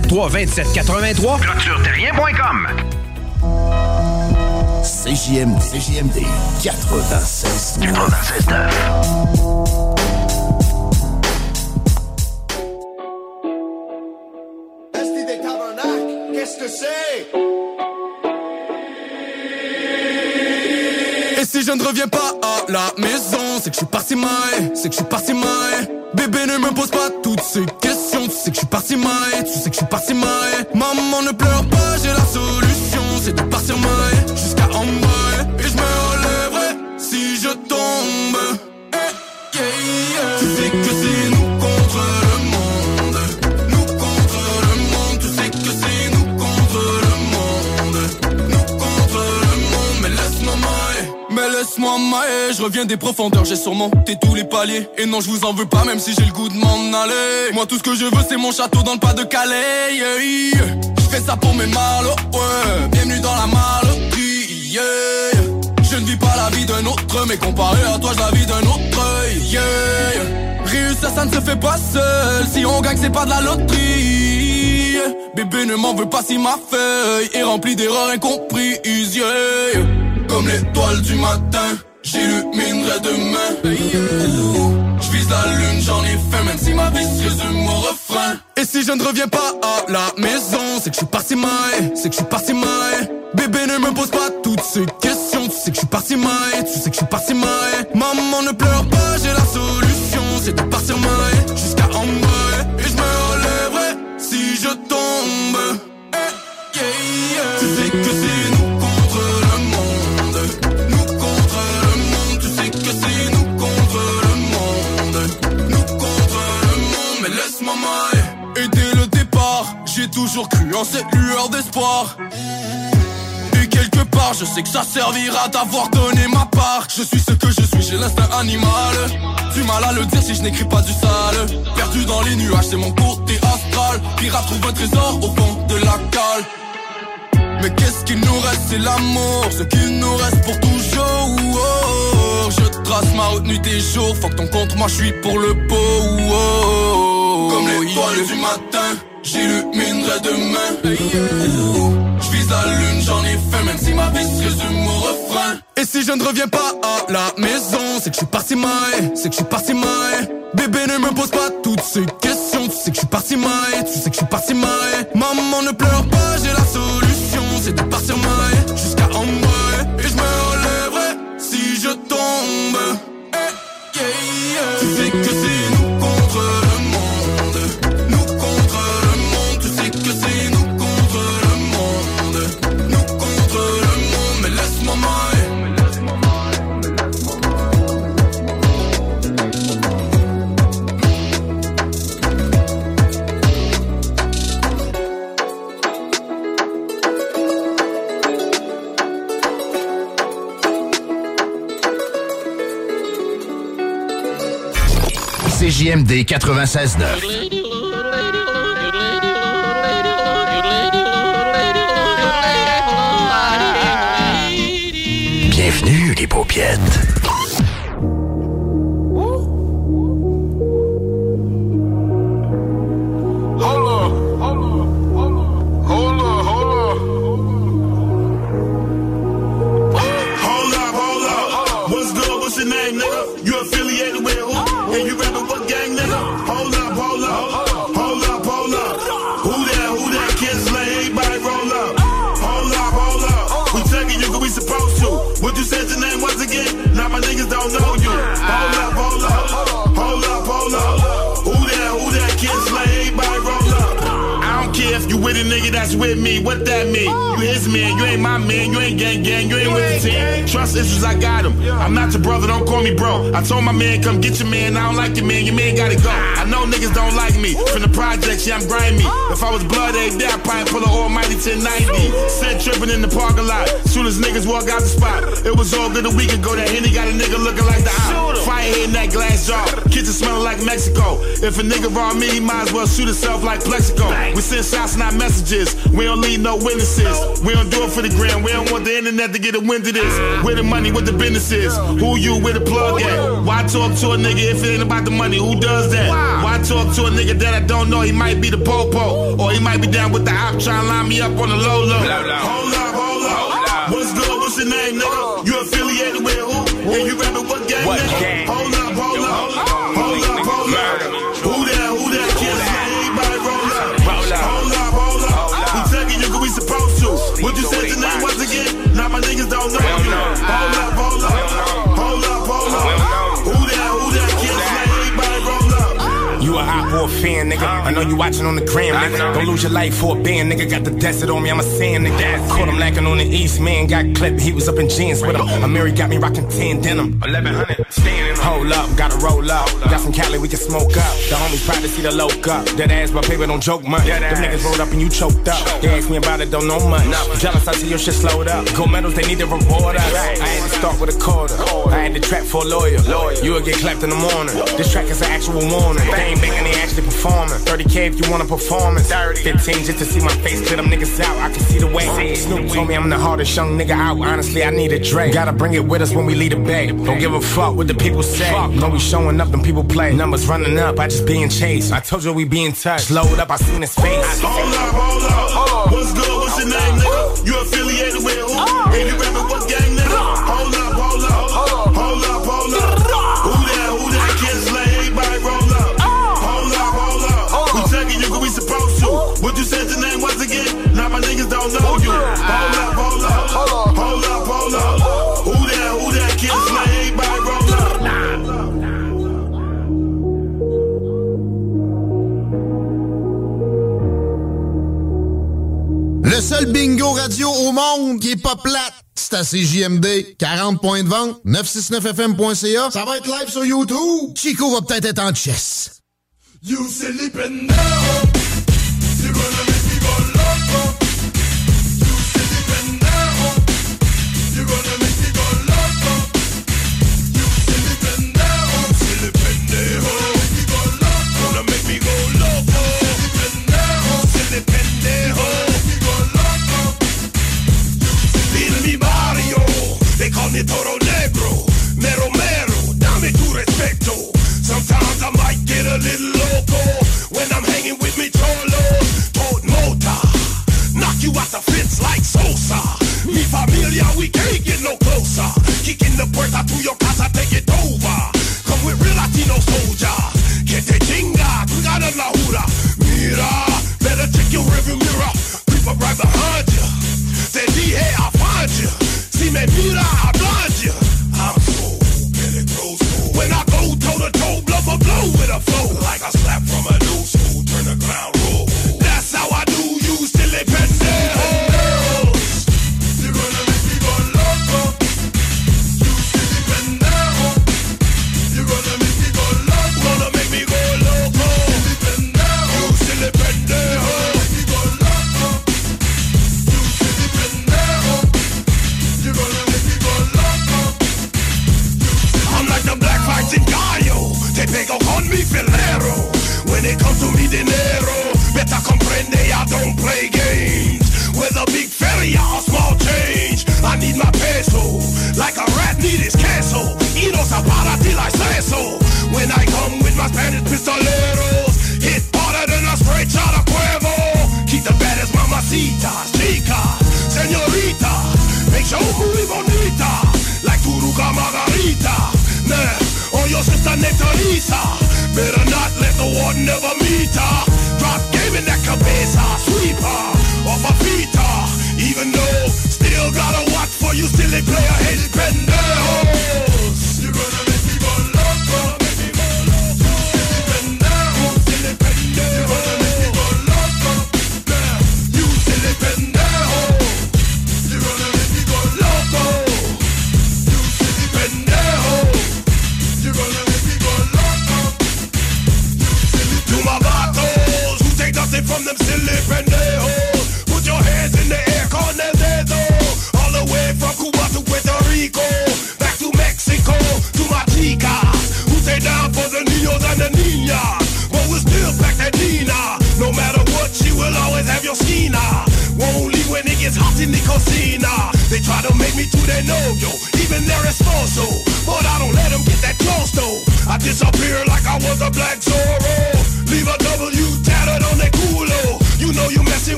S35: 2783
S16: ClôtureTerrien.com CJMD. CJMD 96. 96
S64: si je ne reviens pas à la maison, c'est que je suis parti maille, c'est que je suis parti maille. Bébé ne me pose pas toutes ces questions, tu sais que je suis parti maille, tu sais que je suis parti maille. Maman ne pleure pas, j'ai la solution, c'est de partir maille maille. Je reviens des profondeurs, j'ai surmonté tous les paliers. Et non, je vous en veux pas, même si j'ai le goût de m'en aller. Moi, tout ce que je veux, c'est mon château dans le pas de Calais. Je fais ça pour mes malos. Bienvenue dans la maloterie, yeah. Je ne vis pas la vie d'un autre, mais comparé à toi, je la vis d'un autre. Réussir, ça ne se fait pas seul. Si on gagne, c'est pas de la loterie. Bébé ne m'en veut pas si ma feuille est remplie d'erreurs incomprises. Comme l'étoile du matin, j'illuminerai demain. Je vise la lune, j'en ai fait, même si ma vie se résume au refrain. Et si je ne reviens pas à la maison, c'est que je suis parti maille, c'est que je suis parti maille. Bébé ne me pose pas toutes ces questions, tu sais que je suis parti maille, tu sais que je suis parti maille. Maman ne pleure pas, j'ai la solution, c'est de partir maille toujours cru en cette lueur d'espoir. Et quelque part, je sais que ça servira d'avoir donné ma part. Je suis ce que je suis, j'ai l'instinct animal. Du mal à le dire si je n'écris pas du sale. Perdu dans les nuages, c'est mon côté astral. Pirate trouve un trésor au fond de la cale. Mais qu'est-ce qu'il nous reste, c'est l'amour, ce qu'il nous reste pour toujours. Oh, je trace ma route nuit et jour, faut que ton compte, moi je suis pour le pot. Oh, Comme l'étoile du matin, j'illuminerai demain. Je vise la lune, j'en ai fait, même si ma vie se résume au refrain. Et si je ne reviens pas à la maison, c'est que je suis parti maille, c'est que je suis parti maille. Bébé ne me pose pas toutes ces questions, tu sais que je suis parti maille, tu sais que je suis parti maille. Maman ne pleure pas, j'ai la solution, c'est de partir maille jusqu'à en bas. Et je me relèverai si je tombe. Eh. Tu sais que
S16: CJMD 96.9. Bienvenue les paupiètes.
S65: Nigga that's with me. What that mean? You his man, you ain't my man, you ain't gang gang, you ain't with the team. Trust issues, I got him. I'm not your brother, don't call me bro. I told my man, come get your man. I don't like your man, your man gotta go. I know niggas don't like me. From the projects, yeah, I'm grimy. If I was blood every day, I'd probably pull an almighty 1090. Sent tripping in the parking lot. Soon as niggas walk out the spot. It was all good a week ago. That Henny got a nigga looking like the eye. Fire hitting that glass jar. Kitchen smelling like Mexico. If a nigga raw me, he might as well shoot himself like Plexico. We send shots, not messages. We don't leave no witnesses. We don't do it for the gram. We don't want the internet to get a wind of this. Where the money, what the business is. Who you, with the plug at? Why talk to a nigga if it ain't about the money? Who does that? Why talk to a nigga that I don't know? He might be the popo. Or he might be down with the op trying to line me up on the low low. Hold up, hold up. What's good? What's your name, nigga? You affiliated with who? And you rapping what gang,
S66: What
S65: nigga?
S66: gang?
S36: Fan, nigga. I know you watching on the gram, nigga. Don't lose your life for a band, nigga. Got the desert on me, I'm a sand, nigga. Caught him lacking on the east, man. Got clipped, he was up in jeans with him. Amiri got me rocking 10 denim. 1100, standing. Hold up, gotta roll up. Got some Cali, we can smoke up. The homies proud to see the loke up. That ass, but paper don't joke much. Them niggas rolled up and you choked up. They asked me about it, don't know much. Jealous, I see your shit slowed up. Gold medals, they need to reward us. I had to start with a quarter. I had to trap for a lawyer. You will get clapped in the morning. This track is an actual warning. They ain't making the they actually performing. 30k if you want a performance. 15 just to see my face, clear them niggas out. I can see the way. Snoop told me I'm the hardest young nigga out. Honestly, I need a Dre. Gotta bring it with us when we leave the bay. Don't give a fuck what the people say. No, we showing up, them people play. Numbers running up, I just being chased. I told you we be in touch. Load up, I seen his face.
S65: Hold up, hold up. What's good? What's your name, nigga? You affiliated with who? Oh. And you rapping what gang, nigga? Hold up, hold up.
S57: Seul bingo radio au monde qui est pas plate, c'est à CJMD. 40 points de vente, 969fm.ca. Ça va être live sur YouTube. Chico va peut-être être en chess.
S66: You sleeping now.
S64: Toro Negro, Mero Mero, dame tu respeto. Sometimes I might get a little